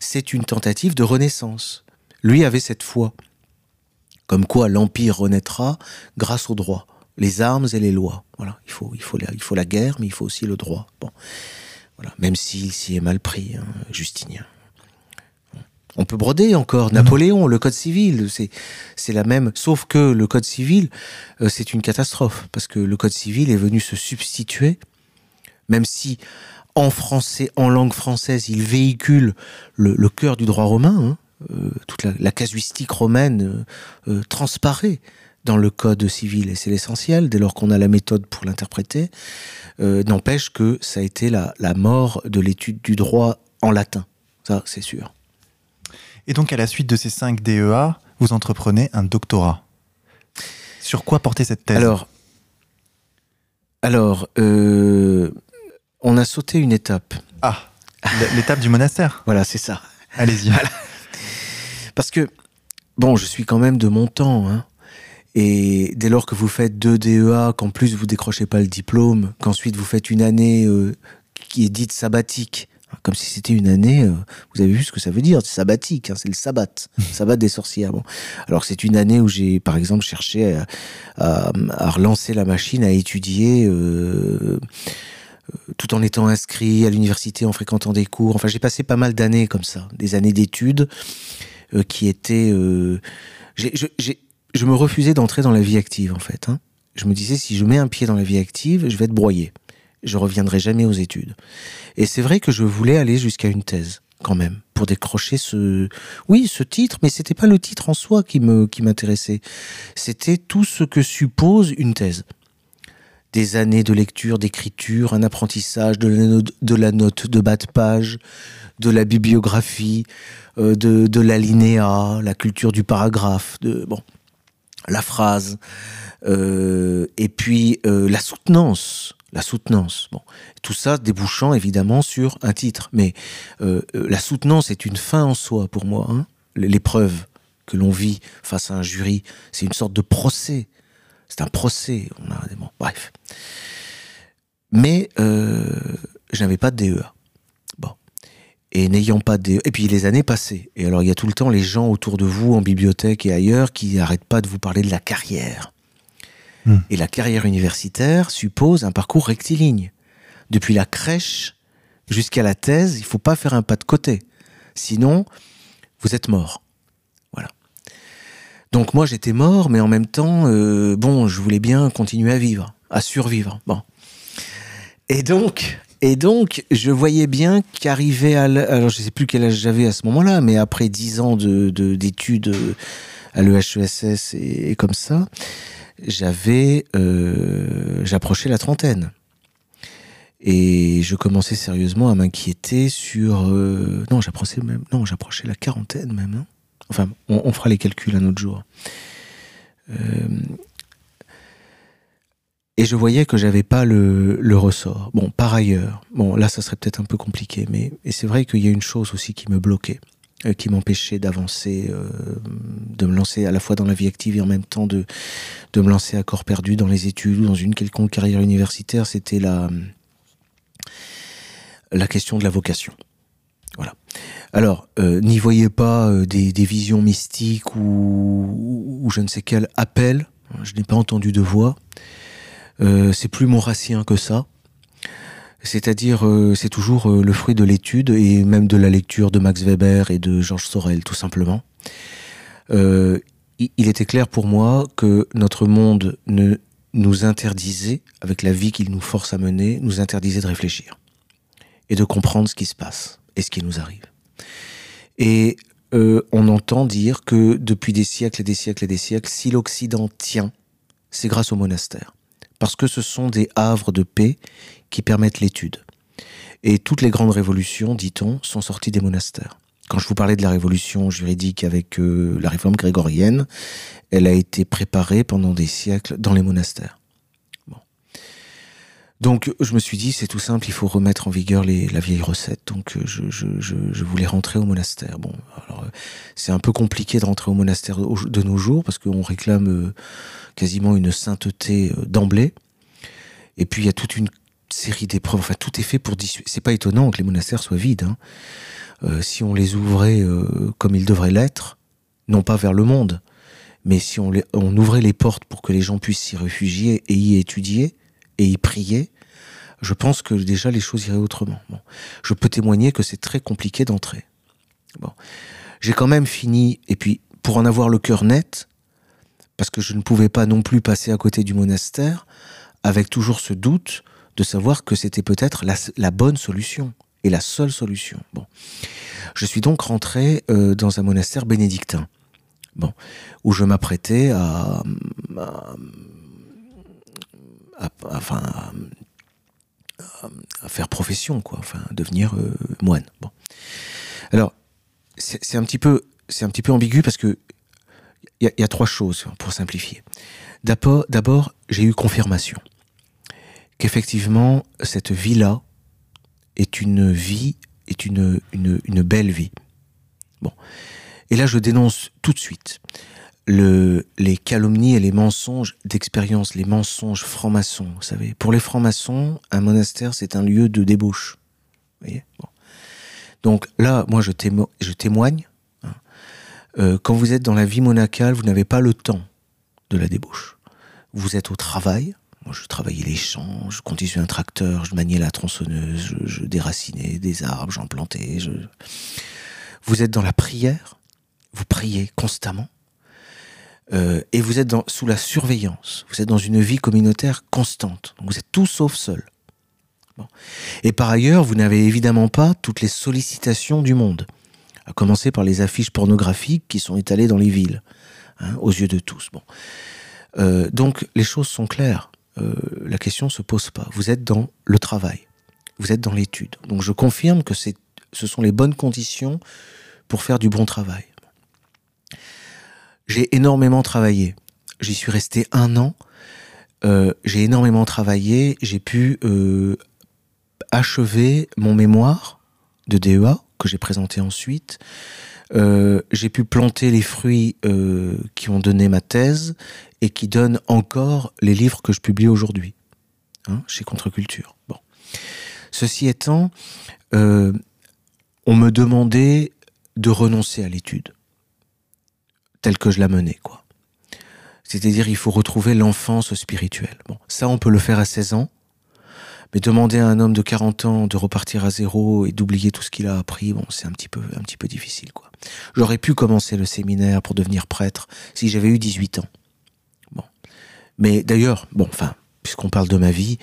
c'est une tentative de renaissance. Lui avait cette foi, comme quoi l'Empire renaîtra grâce au droit, les armes et les lois. Voilà, il faut, il faut, la, il faut la guerre, mais il faut aussi le droit. Bon. Voilà, même s'il s'y est mal pris, hein, Justinien. On peut broder encore. Napoléon, le code civil, c'est c'est la même. Sauf que le code civil, euh, c'est une catastrophe parce que le code civil est venu se substituer, même si en français, en langue française, il véhicule le, cœur du droit romain. Hein. Euh, toute la, casuistique romaine euh, transparaît dans le code civil et c'est l'essentiel dès lors qu'on a la méthode pour l'interpréter. N'empêche que ça a été la, la mort de l'étude du droit en latin. Ça, c'est sûr. Et donc, à la suite de ces 5 DEA, vous entreprenez un doctorat. Sur quoi porter cette thèse? Alors, alors euh, on a sauté une étape. Ah, l'étape du monastère [LAUGHS] Voilà, c'est ça. Allez-y. Parce que, bon, je suis quand même de mon temps, hein. Et dès lors que vous faites deux DEA, qu'en plus vous décrochez pas le diplôme, qu'ensuite vous faites une année euh, qui est dite sabbatique, comme si c'était une année. Euh, vous avez vu ce que ça veut dire C'est sabbatique, hein, c'est le sabbat, [LAUGHS] sabbat des sorcières. Bon, alors c'est une année où j'ai, par exemple, cherché à, relancer la machine, à étudier. Euh, tout en étant inscrit à l'université, en fréquentant des cours. Enfin, j'ai passé pas mal d'années comme ça, des années d'études euh, qui étaient. je me refusais d'entrer dans la vie active, en fait. Hein. Je me disais, si je mets un pied dans la vie active, je vais être broyé je reviendrai jamais aux études. Et c'est vrai que je voulais aller jusqu'à une thèse quand même pour décrocher ce oui ce titre mais c'était pas le titre en soi qui me qui m'intéressait c'était tout ce que suppose une thèse des années de lecture d'écriture un apprentissage de la note de, bas de page de la bibliographie euh, de de l'alinéa la culture du paragraphe de bon la phrase euh, et puis euh, la soutenance la soutenance. Tout ça débouchant évidemment sur un titre, mais euh, euh, la soutenance est une fin en soi pour moi. Hein. L'épreuve que l'on vit face à un jury, c'est une sorte de procès. C'est un procès. On a bref. Mais euh, je n'avais pas de DEA. Bon. Et n'ayant pas de DEA, et puis les années passées. Et alors il y a tout le temps les gens autour de vous en bibliothèque et ailleurs qui n'arrêtent pas de vous parler de la carrière Hmm. Et la carrière universitaire suppose un parcours rectiligne. Depuis la crèche jusqu'à la thèse, il faut pas faire un pas de côté. Sinon, vous êtes mort. Voilà. Donc moi j'étais mort, mais en même temps, euh, bon, je voulais bien continuer à vivre, à survivre. Bon. Et donc, et donc, je voyais bien qu'arriver à... Alors, je sais plus quel âge j'avais à ce moment-là, mais après dix ans d'études de, à l'EHESS et, comme ça, j'avais, euh, j'approchais la trentaine. Et je commençais sérieusement à m'inquiéter sur. Euh, non, j'approchais même. Non, j'approchais la quarantaine même. Hein. enfin, on, fera les calculs un autre jour. Euh, et je voyais que j'avais pas le, ressort. Bon, par ailleurs, bon, là, ça serait peut-être un peu compliqué, mais et c'est vrai qu'il y a une chose aussi qui me bloquait. Euh, qui m'empêchait d'avancer, euh, de me lancer à la fois dans la vie active et en même temps de, de me lancer à corps perdu dans les études ou dans une quelconque carrière universitaire, c'était la, la question de la vocation. Voilà. Alors, euh, n'y voyez pas des, des, visions mystiques ou, ou, je ne sais quel appel. Je n'ai pas entendu de voix. c'est plus mon racien que ça. C'est-à-dire, euh, c'est toujours euh, le fruit de l'étude et même de la lecture de Max Weber et de Georges Sorel, tout simplement. Euh, il était clair pour moi que notre monde ne nous interdisait, avec la vie qu'il nous force à mener, nous interdisait de réfléchir et de comprendre ce qui se passe et ce qui nous arrive. Et on entend dire que depuis des siècles et des siècles et des siècles, si l'Occident tient, c'est grâce au monastère parce que ce sont des havres de paix qui permettent l'étude. Et toutes les grandes révolutions, dit-on, sont sorties des monastères. Quand je vous parlais de la révolution juridique avec euh, la réforme grégorienne, elle a été préparée pendant des siècles dans les monastères. Donc je me suis dit, c'est tout simple, il faut remettre en vigueur la vieille recette. Donc je, je, je, voulais rentrer au monastère. Bon, alors c'est un peu compliqué de rentrer au monastère de nos jours parce qu'on réclame euh, quasiment une sainteté euh, d'emblée. Et puis il y a toute une série d'épreuves. Enfin, tout est fait pour dissuader. C'est pas étonnant que les monastères soient vides. Hein. Euh, si on les ouvrait euh, comme ils devraient l'être, non pas vers le monde, mais si on, on ouvrait les portes pour que les gens puissent s'y réfugier et y étudier et y prier, je pense que déjà les choses iraient autrement. Bon. Je peux témoigner que c'est très compliqué d'entrer. Bon. J'ai quand même fini, et puis pour en avoir le cœur net, parce que je ne pouvais pas non plus passer à côté du monastère, avec toujours ce doute de savoir que c'était peut-être la, bonne solution et la seule solution. Bon. Je suis donc rentré euh, dans un monastère bénédictin, bon, où je m'apprêtais à, à, à, faire profession, quoi, enfin, devenir euh, moine. Bon. Alors, c'est un petit peu, c'est un petit peu ambigu parce que il y, a trois choses pour simplifier. D'abord, j'ai eu confirmation qu'effectivement, cette vie-là est une vie, est une, une, belle vie. Bon. Et là, je dénonce tout de suite le, les calomnies et les mensonges d'expérience, les mensonges francs-maçons. Vous savez, pour les francs-maçons, un monastère, c'est un lieu de débauche. Vous voyez? Donc là, moi, je, je témoigne. Hein, euh, quand vous êtes dans la vie monacale, vous n'avez pas le temps de la débauche. Vous êtes au travail, je travaillais les champs, je conduisais un tracteur, je maniais la tronçonneuse, je, déracinais des arbres, j'en plantais. Vous êtes dans la prière, vous priez constamment, euh, et vous êtes sous la surveillance. Vous êtes dans une vie communautaire constante. Vous êtes tout sauf seul. Et par ailleurs, vous n'avez évidemment pas toutes les sollicitations du monde, à commencer par les affiches pornographiques qui sont étalées dans les villes, hein, aux yeux de tous. Euh, donc les choses sont claires euh, la question se pose pas. Vous êtes dans le travail, vous êtes dans l'étude. Donc je confirme que ce sont les bonnes conditions pour faire du bon travail. J'ai énormément travaillé. J'y suis resté un an. Euh, j'ai énormément travaillé. J'ai pu euh, achever mon mémoire de DEA que j'ai présenté ensuite. J'ai pu planter les fruits qui ont donné ma thèse et qui donnent encore les livres que je publie aujourd'hui hein, chez Contre-Culture. Bon. Ceci étant, euh, on me demandait de renoncer à l'étude telle que je la menais, quoi. C'est-à-dire, il faut retrouver l'enfance spirituelle. Bon, ça, on peut le faire à 16 ans. Mais demander à un homme de 40 ans de repartir à zéro et d'oublier tout ce qu'il a appris, bon, c'est un petit peu, un petit peu difficile, quoi. J'aurais pu commencer le séminaire pour devenir prêtre si j'avais eu 18 ans. Mais d'ailleurs, bon, enfin, puisqu'on parle de ma vie,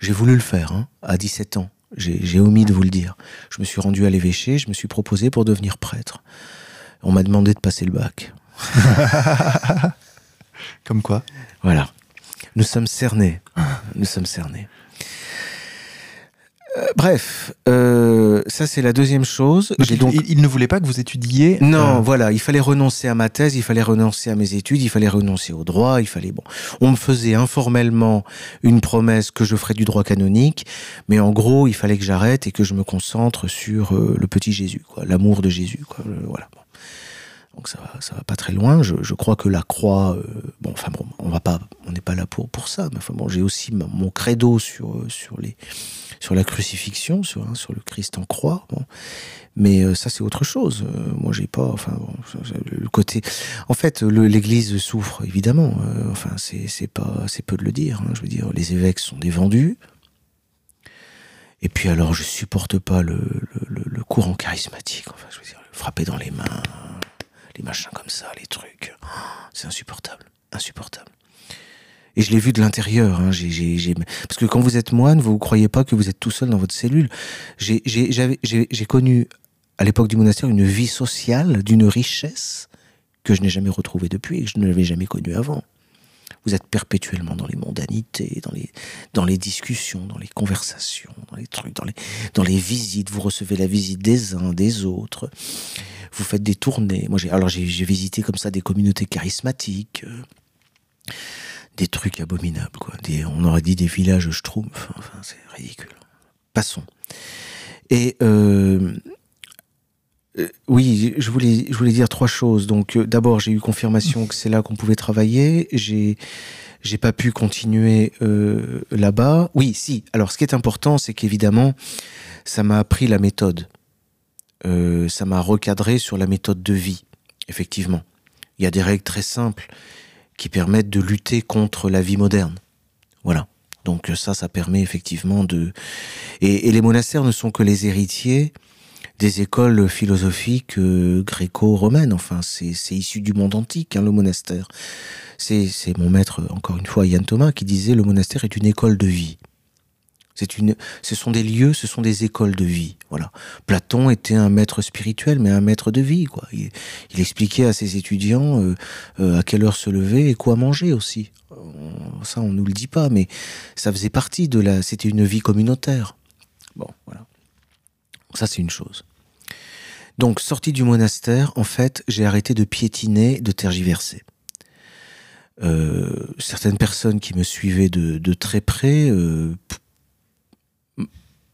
j'ai voulu le faire, hein, à 17 ans. J'ai omis de vous le dire. Je me suis rendu à l'évêché, je me suis proposé pour devenir prêtre. On m'a demandé de passer le bac. [LAUGHS] Comme quoi? Voilà. Nous sommes cernés. Nous sommes cernés. Euh, bref, euh, ça c'est la deuxième chose. Il, donc... il, ne voulait pas que vous étudiez. Non, euh... voilà, il fallait renoncer à ma thèse, il fallait renoncer à mes études, il fallait renoncer au droit, il fallait bon. On me faisait informellement une promesse que je ferais du droit canonique, mais en gros, il fallait que j'arrête et que je me concentre sur euh, le petit Jésus, quoi, l'amour de Jésus, quoi. voilà. Bon. Donc ça va, va pas très loin. Je, crois que la croix, euh, bon, enfin bon, on va pas, on n'est pas là pour pour ça. Mais enfin bon, j'ai aussi mon credo sur sur les sur la crucifixion, sur hein, sur le Christ en croix. Bon. Mais euh, ça c'est autre chose. Euh, moi j'ai pas, enfin bon, le côté. En fait, l'Église souffre évidemment. Euh, enfin c'est c'est pas c'est peu de le dire. Hein, je veux dire, les évêques sont des vendus. Et puis alors, je supporte pas le, le, le courant charismatique. Enfin, je veux dire, frapper dans les mains les machins comme ça, les trucs. C'est insupportable, insupportable. Et je l'ai vu de l'intérieur. Hein. Parce que quand vous êtes moine, vous ne croyez pas que vous êtes tout seul dans votre cellule. J'ai connu, à l'époque du monastère, une vie sociale d'une richesse que je n'ai jamais retrouvée depuis et que je ne l'avais jamais connue avant. Vous êtes perpétuellement dans les mondanités, dans les, dans les discussions, dans les conversations, dans les trucs, dans les, dans les visites. Vous recevez la visite des uns, des autres. Vous faites des tournées. Moi, alors j'ai, visité comme ça des communautés charismatiques. Euh, des trucs abominables, quoi. on aurait dit des villages schtroumpfs. Enfin, c'est ridicule. Passons. Et euh, euh, oui, je voulais, dire trois choses. Donc, euh, d'abord, j'ai eu confirmation que c'est là qu'on pouvait travailler. J'ai, pas pu continuer euh, là-bas. Oui, si. Alors, ce qui est important, c'est qu'évidemment, ça m'a appris la méthode. Ça m'a recadré sur la méthode de vie. Effectivement, il y a des règles très simples qui permettent de lutter contre la vie moderne. Voilà. Donc ça, ça permet effectivement de. Et, et les monastères ne sont que les héritiers des écoles philosophiques euh, gréco-romaines. Enfin, c'est issu du monde antique, hein, le monastère. C'est mon maître, encore une fois, Yann Thomas, qui disait le monastère est une école de vie. C'est une, ce sont des lieux, ce sont des écoles de vie. Voilà. Platon était un maître spirituel, mais un maître de vie. Quoi. Il, expliquait à ses étudiants euh, euh, à quelle heure se lever et quoi manger aussi. Ça, on nous le dit pas, mais ça faisait partie de la. C'était une vie communautaire. Bon, voilà. Ça, c'est une chose. Donc, sorti du monastère, en fait, j'ai arrêté de piétiner, de tergiverser. Euh, certaines personnes qui me suivaient de, très près euh,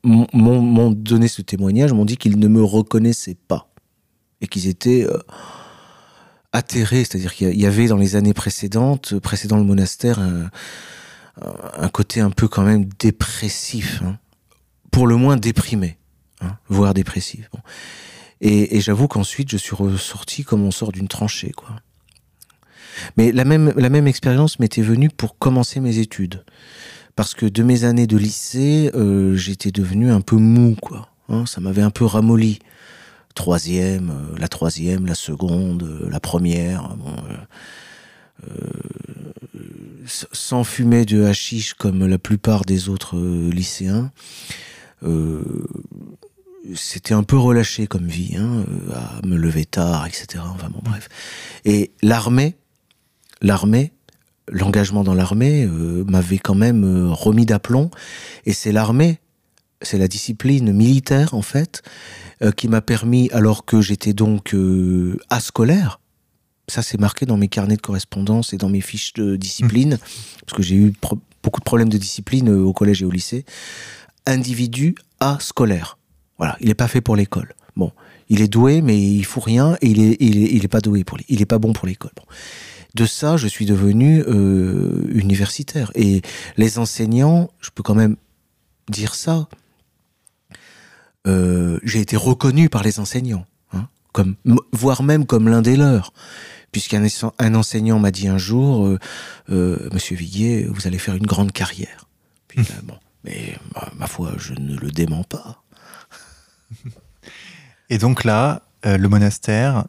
m'ont donné ce témoignage, m'ont dit qu'ils ne me reconnaissaient pas et qu'ils étaient euh, atterrés. C'est-à-dire qu'il y avait dans les années précédentes, précédant le monastère, un, côté un peu quand même dépressif, hein. pour le moins déprimé. Hein, voire dépressive. Et, j'avoue qu'ensuite, je suis ressorti comme on sort d'une tranchée, quoi. Mais la même, la même expérience m'était venue pour commencer mes études. Parce que de mes années de lycée, euh, j'étais devenu un peu mou, quoi. Hein, ça m'avait un peu ramolli. Troisième, euh, la troisième, la seconde, euh, la première. sans fumer de hashish comme la plupart des autres lycéens c'était un peu relâché comme vie, hein, euh, à me lever tard, etc. Enfin bon, bref. Et l'armée, l'armée, l'engagement dans l'armée euh, m'avait quand même euh, remis d'aplomb. Et c'est l'armée, c'est la discipline militaire en fait, qui m'a permis, alors que j'étais donc ascolaire, ça c'est marqué dans mes carnets de correspondance et dans mes fiches de discipline, parce que j'ai eu beaucoup de problèmes de discipline au collège et au lycée, individu ascolaire. Voilà, il n'est pas fait pour l'école. Bon, il est doué, mais il fout rien et il est, il est, pas doué pour, il est pas bon pour l'école. De ça, je suis devenu euh, universitaire et les enseignants, je peux quand même dire ça. Euh, j'ai été reconnu par les enseignants, hein, comme, voire même comme l'un des leurs puisqu'un un enseignant m'a dit un jour, euh, Monsieur Viguier, vous allez faire une grande carrière. Puis, bon, mais ma, foi, je ne le dément pas. Et donc là, euh, le monastère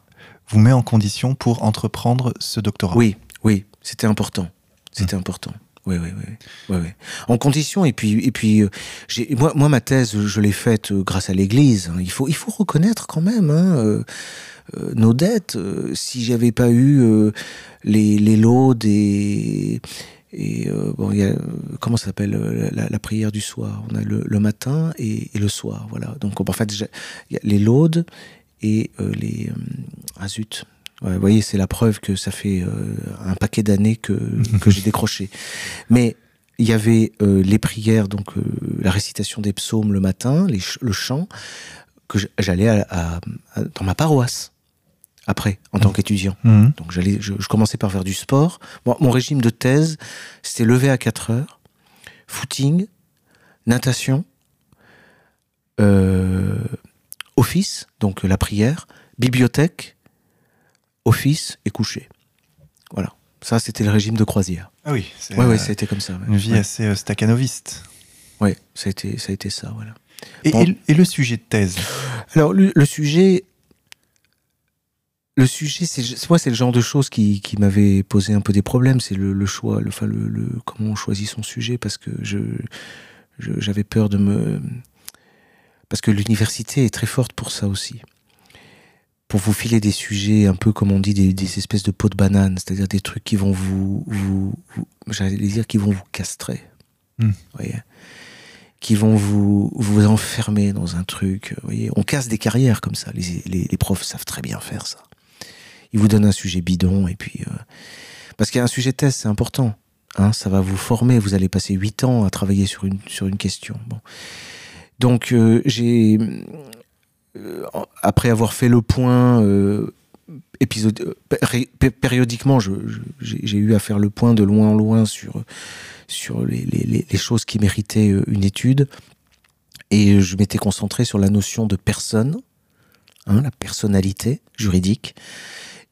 vous met en condition pour entreprendre ce doctorat. Oui, oui, c'était important. C'était mmh. important. Oui, oui, oui, oui, En condition, et puis, et puis, euh, moi, moi, ma thèse, je l'ai faite euh, grâce à l'Église. Hein. Il faut, il faut reconnaître quand même hein, nos dettes. si j'avais pas eu les, les lots des et euh, bon, y a, comment ça s'appelle euh, la, prière du soir? On a le, matin et, le soir, voilà. Donc en fait, il y a les laudes et euh, les ah zut. vous voyez, c'est la preuve que ça fait un paquet d'années que, que j'ai décroché. Mais il y avait les prières, donc la récitation des psaumes le matin, le chant, que j'allais dans ma paroisse après, en tant mmh. qu'étudiant. Mmh. Donc j'allais, je, commençais par faire du sport. mon régime de thèse, c'était lever à 4 heures, footing, natation, euh, office, donc la prière, bibliothèque, office et coucher. Voilà. Ça, c'était le régime de croisière. Ah oui. Ouais, ouais, ça a été comme ça. Une vie assez euh, staccanoviste. Oui, ça a été ça, a été ça voilà. Et, et, le sujet de thèse? Alors, le sujet, le sujet, c'est moi, c'est le genre de choses qui, qui m'avait posé un peu des problèmes. C'est le, le, choix, le, enfin, le, le, comment on choisit son sujet, parce que je, j'avais peur de me, parce que l'université est très forte pour ça aussi, pour vous filer des sujets un peu comme on dit des, des espèces de pots de banane, c'est-à-dire des trucs qui vont vous, vous, vous j'allais dire qui vont vous castrer, Hmm. voyez, qui vont vous vous enfermer dans un truc. Vous voyez, on casse des carrières comme ça. Les, les, les profs savent très bien faire ça. Ils vous donnent un sujet bidon et puis euh, parce qu'il y a un sujet test, c'est important. Hein, ça va vous former. Vous allez passer huit ans à travailler sur une sur une question. Bon. Donc euh, j'ai euh, après avoir fait le point épisode péri- pé- périodiquement, j'ai eu à faire le point de loin en loin sur sur les, les- les- choses qui méritaient une étude et je m'étais concentré sur la notion de personne, hein, la personnalité juridique.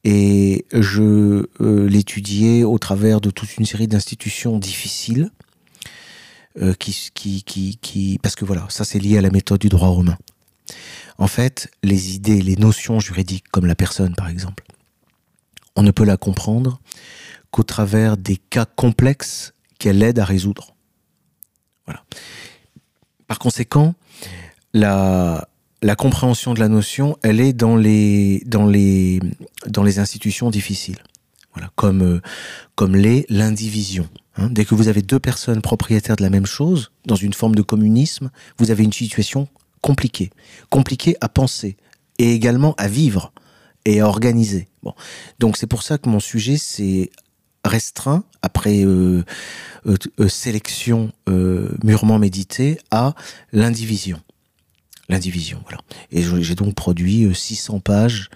Et je euh, l'étudiais au travers de toute une série d'institutions difficiles, euh, qui, qui, qui, qui, parce que voilà, ça c'est lié à la méthode du droit romain. En fait, les idées, les notions juridiques, comme la personne par exemple, on ne peut la comprendre qu'au travers des cas complexes qu'elle aide à résoudre. Voilà. Par conséquent, la, la compréhension de la notion, elle est dans les, dans les, dans les institutions difficiles. Voilà, comme, euh, comme l'est l'indivision. hein. Dès que vous avez deux personnes propriétaires de la même chose, dans une forme de communisme, vous avez une situation compliquée. Compliquée à penser et également à vivre et à organiser. Bon. Donc c'est pour ça que mon sujet s'est restreint, après euh, euh, euh, sélection euh, mûrement méditée, à l'indivision. L'indivision, voilà. Et j'ai donc produit euh, 600 pages,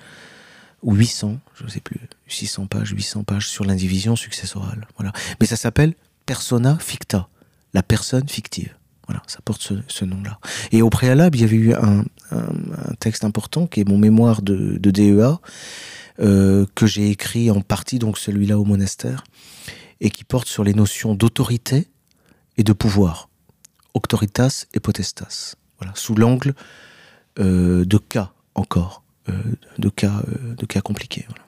ou 800, je ne sais plus, 600 pages, 800 pages sur l'indivision successorale. Voilà. Mais ça s'appelle persona ficta, la personne fictive. Voilà, ça porte ce, nom-là. Et au préalable, il y avait eu un, texte important qui est mon mémoire de, de DEA, euh, que j'ai écrit en partie, donc celui-là au monastère, et qui porte sur les notions d'autorité et de pouvoir. Auctoritas et potestas. Voilà, sous l'angle euh, de cas encore, euh, de cas, euh, de cas compliqués. voilà.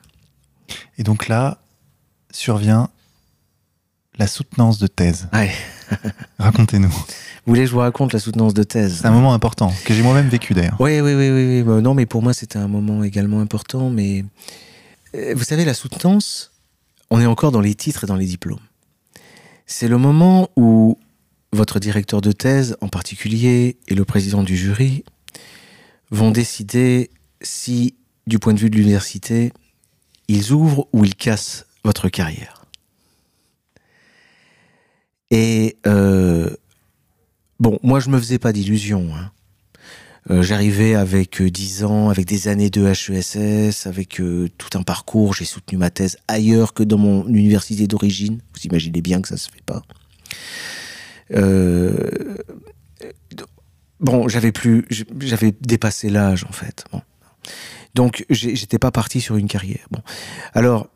Et donc là, survient la soutenance de thèse. Ouais. [LAUGHS] Racontez-nous. Vous voulez que je vous raconte la soutenance de thèse? C'est un moment important, que j'ai moi-même vécu d'ailleurs. Oui, oui, oui, oui, oui. Bah, non, mais pour moi, c'était un moment également important. Mais vous savez, la soutenance, on est encore dans les titres et dans les diplômes. C'est le moment où votre directeur de thèse, en particulier, et le président du jury vont décider si, du point de vue de l'université, ils ouvrent ou ils cassent votre carrière. Et euh, bon, moi, je me faisais pas d'illusions. hein. Euh, J'arrivais avec euh, 10 ans, avec des années de HESS, avec euh, tout un parcours. J'ai soutenu ma thèse ailleurs que dans mon université d'origine. Vous imaginez bien que ça se fait pas. Euh, bon, j'avais plus, j'avais dépassé l'âge en fait. Bon. Donc j'étais pas parti sur une carrière. Bon, alors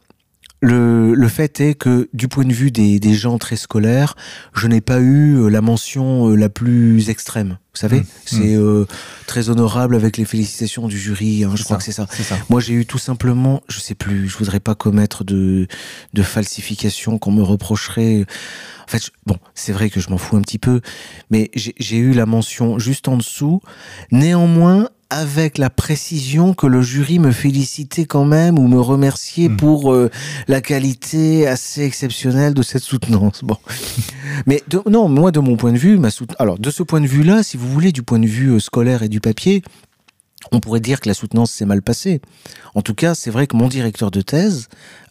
le, le fait est que du point de vue des, des gens très scolaires, je n'ai pas eu euh, la mention euh, la plus extrême. Vous savez, Mmh. c'est euh, très honorable avec les félicitations du jury. hein, je crois que c'est ça. Moi, j'ai eu tout simplement, je sais plus, je voudrais pas commettre de, de falsification qu'on me reprocherait. En fait, je- bon, c'est vrai que je m'en fous un petit peu, mais j'ai eu la mention juste en dessous. Néanmoins, avec la précision que le jury me félicitait quand même ou me remerciait Mm. pour euh, la qualité assez exceptionnelle de cette soutenance. Bon, [LAUGHS] mais de- non, moi, de mon point de vue, ma souten- alors de ce point de vue-là, si vous voulez, du point de vue euh, scolaire et du papier, on pourrait dire que la soutenance s'est mal passée. En tout cas, c'est vrai que mon directeur de thèse,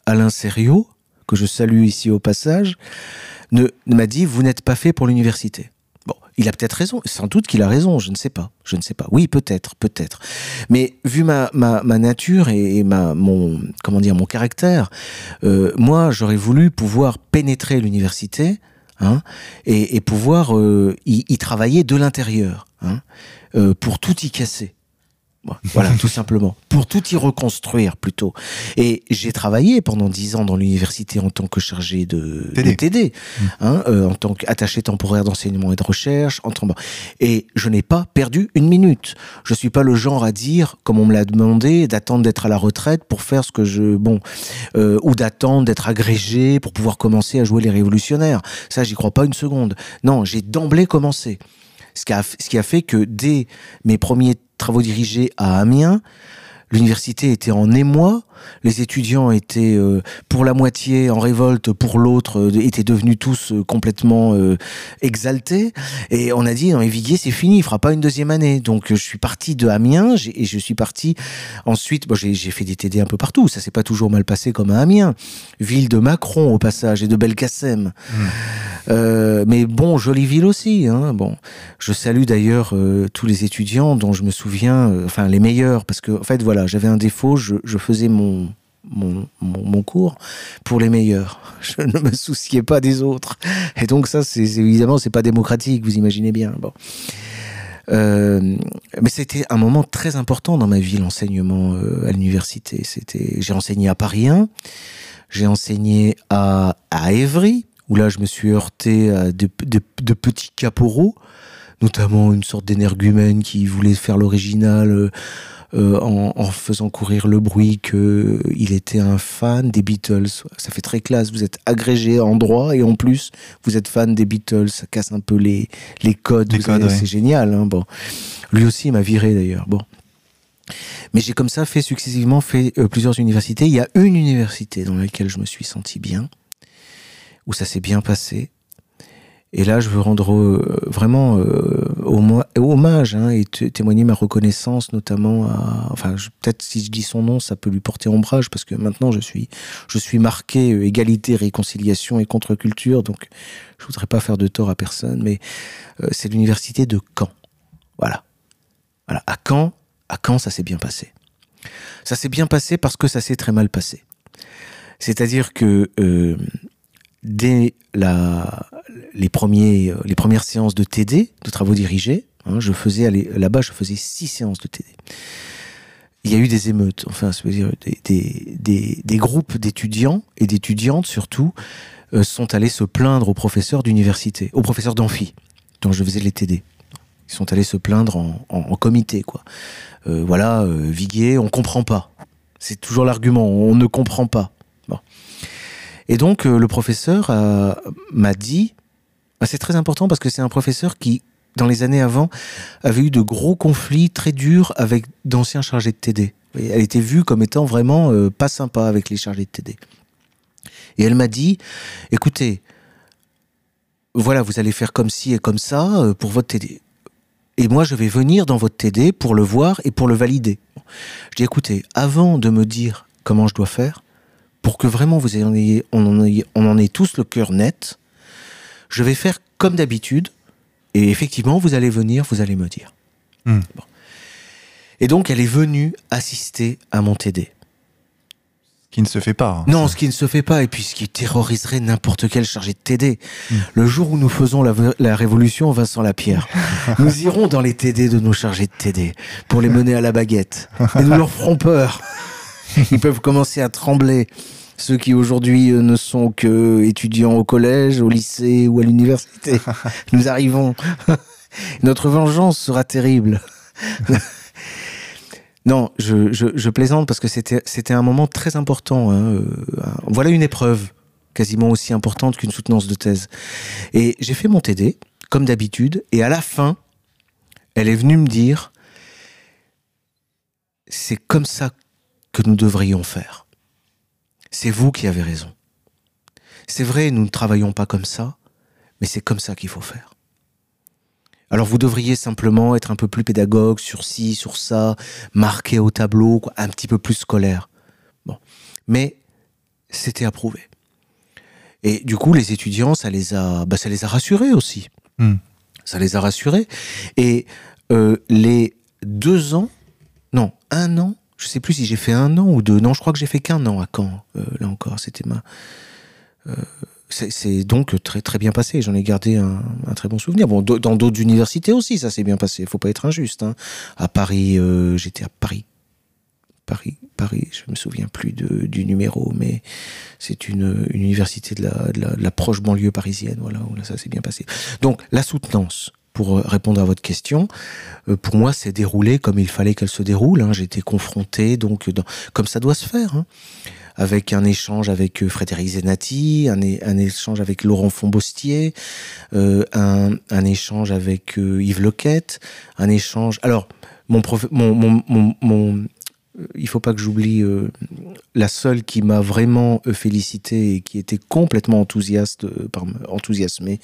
Alain Serriot, que je salue ici au passage, ne m'a dit vous n'êtes pas fait pour l'université. Il a peut-être raison, sans doute qu'il a raison, je ne sais pas, je ne sais pas. Oui, peut-être, peut-être. Mais vu ma, nature et, ma mon comment dire mon caractère, euh, moi j'aurais voulu pouvoir pénétrer l'université. Hein, et, pouvoir euh, y, y travailler de l'intérieur hein, euh, pour tout y casser. Voilà, [LAUGHS] tout simplement. Pour tout y reconstruire plutôt. Et j'ai travaillé pendant dix ans dans l'université en tant que chargé de TD. de TD, Mm. hein, euh, en tant qu'attaché temporaire d'enseignement et de recherche. En. Et je n'ai pas perdu une minute. Je suis pas le genre à dire, comme on me l'a demandé, d'attendre d'être à la retraite pour faire ce que je... Bon, euh, ou d'attendre d'être agrégé pour pouvoir commencer à jouer les révolutionnaires. Ça, j'y crois pas une seconde. Non, j'ai d'emblée commencé. Ce qui, a, ce qui a fait que dès mes premiers travaux dirigés à Amiens, l'université était en émoi, les étudiants étaient euh, pour la moitié en révolte, pour l'autre euh, étaient devenus tous euh, complètement exaltés. Et on a dit, non, Viguier, c'est fini, il fera pas une deuxième année. Donc je suis parti de Amiens et je suis parti ensuite, bon, j'ai fait des TD un peu partout, ça s'est pas toujours mal passé comme à Amiens. Ville de Macron au passage et de Belkacem. Mmh. Mais bon, jolie ville aussi. Hein. Bon, je salue d'ailleurs tous les étudiants dont je me souviens, enfin les meilleurs, parce que en fait voilà, j'avais un défaut, je, faisais mon mon, mon, cours pour les meilleurs. [LAUGHS] Je ne me souciais pas des autres. Et donc ça, c'est évidemment, c'est pas démocratique, vous imaginez bien. Bon. Euh, mais c'était un moment très important dans ma vie, l'enseignement euh, à l'université. J'ai enseigné à Paris 1, j'ai enseigné à, à Évry, où là je me suis heurté à de, de petits caporaux, notamment une sorte d'énergumène qui voulait faire l'original euh, euh, en, faisant courir le bruit qu'il était un fan des Beatles. Ça fait très classe. Vous êtes agrégé en droit et en plus vous êtes fan des Beatles. Ça casse un peu les, les codes. C'est génial. Hein, bon. Lui aussi il m'a viré d'ailleurs. Bon. Mais j'ai comme ça fait successivement fait euh, plusieurs universités. Il y a une université dans laquelle je me suis senti bien, où ça s'est bien passé, et là, je veux rendre euh, vraiment euh, hommage hein, et témoigner ma reconnaissance, notamment à. Enfin, peut-être si je dis son nom, ça peut lui porter ombrage parce que maintenant je suis, je suis marqué euh, égalité, réconciliation et contre-culture, donc je voudrais pas faire de tort à personne, mais c'est l'université de Caen. Voilà. Voilà. À Caen, à Caen, ça s'est bien passé. Ça s'est bien passé parce que ça s'est très mal passé. C'est-à-dire que dès la, les, premiers, euh, les premières séances de TD, de travaux dirigés, hein, je faisais là-bas, je faisais six séances de TD. Il y a eu des émeutes, enfin, dire des, des, des, groupes d'étudiants et d'étudiantes surtout euh, sont allés se plaindre aux professeurs d'université, aux professeurs d'amphi, dont je faisais les TD. Ils sont allés se plaindre en, en, comité, quoi. Euh, voilà, Viguier, on comprend pas. C'est toujours l'argument, on ne comprend pas. Et donc, le professeur m'a dit, bah, c'est très important parce que c'est un professeur qui, dans les années avant, avait eu de gros conflits très durs avec d'anciens chargés de TD. Elle était vue comme étant vraiment euh, pas sympa avec les chargés de TD. Et elle m'a dit, écoutez, voilà, vous allez faire comme ci et comme ça euh, pour votre TD. Et moi, je vais venir dans votre TD pour le voir et pour le valider. Je dis, écoutez, avant de me dire comment je dois faire, pour que vraiment vous ayez, on en ait, on en ait tous le cœur net, je vais faire comme d'habitude, et effectivement, vous allez venir, vous allez me dire. Hmm. Et donc, elle est venue assister à mon TD. Ce qui ne se fait pas. Hein, non, ce qui ne se fait pas, et puis ce qui terroriserait n'importe quel chargé de TD. Hmm. Le jour où nous faisons la, la révolution, Vincent Lapierre, [LAUGHS] nous irons dans les TD de nos chargés de TD pour les mener à la baguette. Et nous leur ferons peur. Ils peuvent commencer à trembler ceux qui aujourd'hui euh, ne sont que étudiants au collège, au lycée ou à l'université. [LAUGHS] Nous arrivons. [LAUGHS] Notre vengeance sera terrible. [LAUGHS] non, je, je, plaisante parce que c'était un moment très important. Hein. Euh, voilà une épreuve quasiment aussi importante qu'une soutenance de thèse. Et j'ai fait mon TD, comme d'habitude, et à la fin, elle est venue me dire, c'est comme ça que nous devrions faire c'est vous qui avez raison. C'est vrai, nous ne travaillons pas comme ça, mais c'est comme ça qu'il faut faire. Alors vous devriez simplement être un peu plus pédagogue sur ci, sur ça, marquer au tableau, un petit peu plus scolaire. Bon, mais c'était approuvé. Et du coup, les étudiants, ça les a, bah, ça les a rassurés aussi. Hmm. Ça les a rassurés. Et euh, les deux ans, non, un an je sais plus si j'ai fait un an ou deux. Non, je crois que j'ai fait qu'un an à Caen. Euh, là encore, c'était ma. Euh, c'est donc très très bien passé. J'en ai gardé un, très bon souvenir. Bon, dans d'autres universités aussi, ça s'est bien passé. Il Faut pas être injuste. Hein. À Paris, euh, j'étais à Paris. Paris, Paris, je me souviens plus du numéro, mais c'est une, université de la, de la, proche banlieue parisienne, voilà, où là, ça s'est bien passé. Donc, la soutenance, pour euh, répondre à votre question, euh, pour moi, c'est déroulé comme il fallait qu'elle se déroule. Hein. J'ai confronté, donc, comme ça doit se faire, hein. avec un échange avec euh, Frédéric Zenati, un, échange avec Laurent Fombostier, un, échange avec Yves Lequette, un échange. Alors, mon, mon, mon, mon il faut pas que j'oublie euh, la seule qui m'a vraiment euh, félicité et qui était complètement enthousiaste, euh, enthousiasmée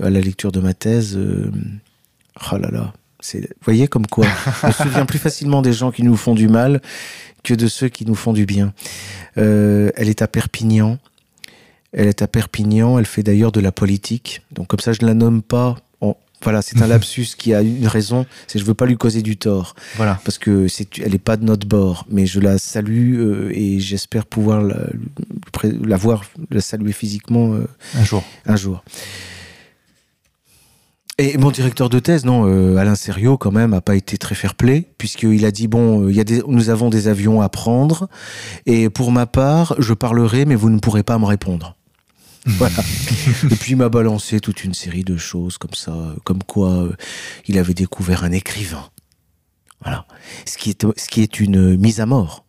à la lecture de ma thèse. oh là là, c'est, vous voyez comme quoi, [LAUGHS] on se souvient plus facilement des gens qui nous font du mal que de ceux qui nous font du bien. elle est à Perpignan. Elle est à Perpignan. Elle fait d'ailleurs de la politique. Donc comme ça, je ne la nomme pas voilà, c'est un [LAUGHS] lapsus qui a une raison, c'est je veux pas lui causer du tort. Voilà. Parce que c'est, elle est pas de notre bord, mais je la salue euh, et j'espère pouvoir la, la, voir, la saluer physiquement euh, un jour. Un jour. Et mon directeur de thèse, non, euh, Alain Serio, quand même, a pas été très fair-play, puisqu'il a dit bon, il y a des, nous avons des avions à prendre, et pour ma part, je parlerai, mais vous ne pourrez pas me répondre. [LAUGHS] Voilà. Et puis il m'a balancé toute une série de choses comme ça, comme quoi euh, il avait découvert un écrivain. Voilà. Ce qui est, ce qui est une mise à mort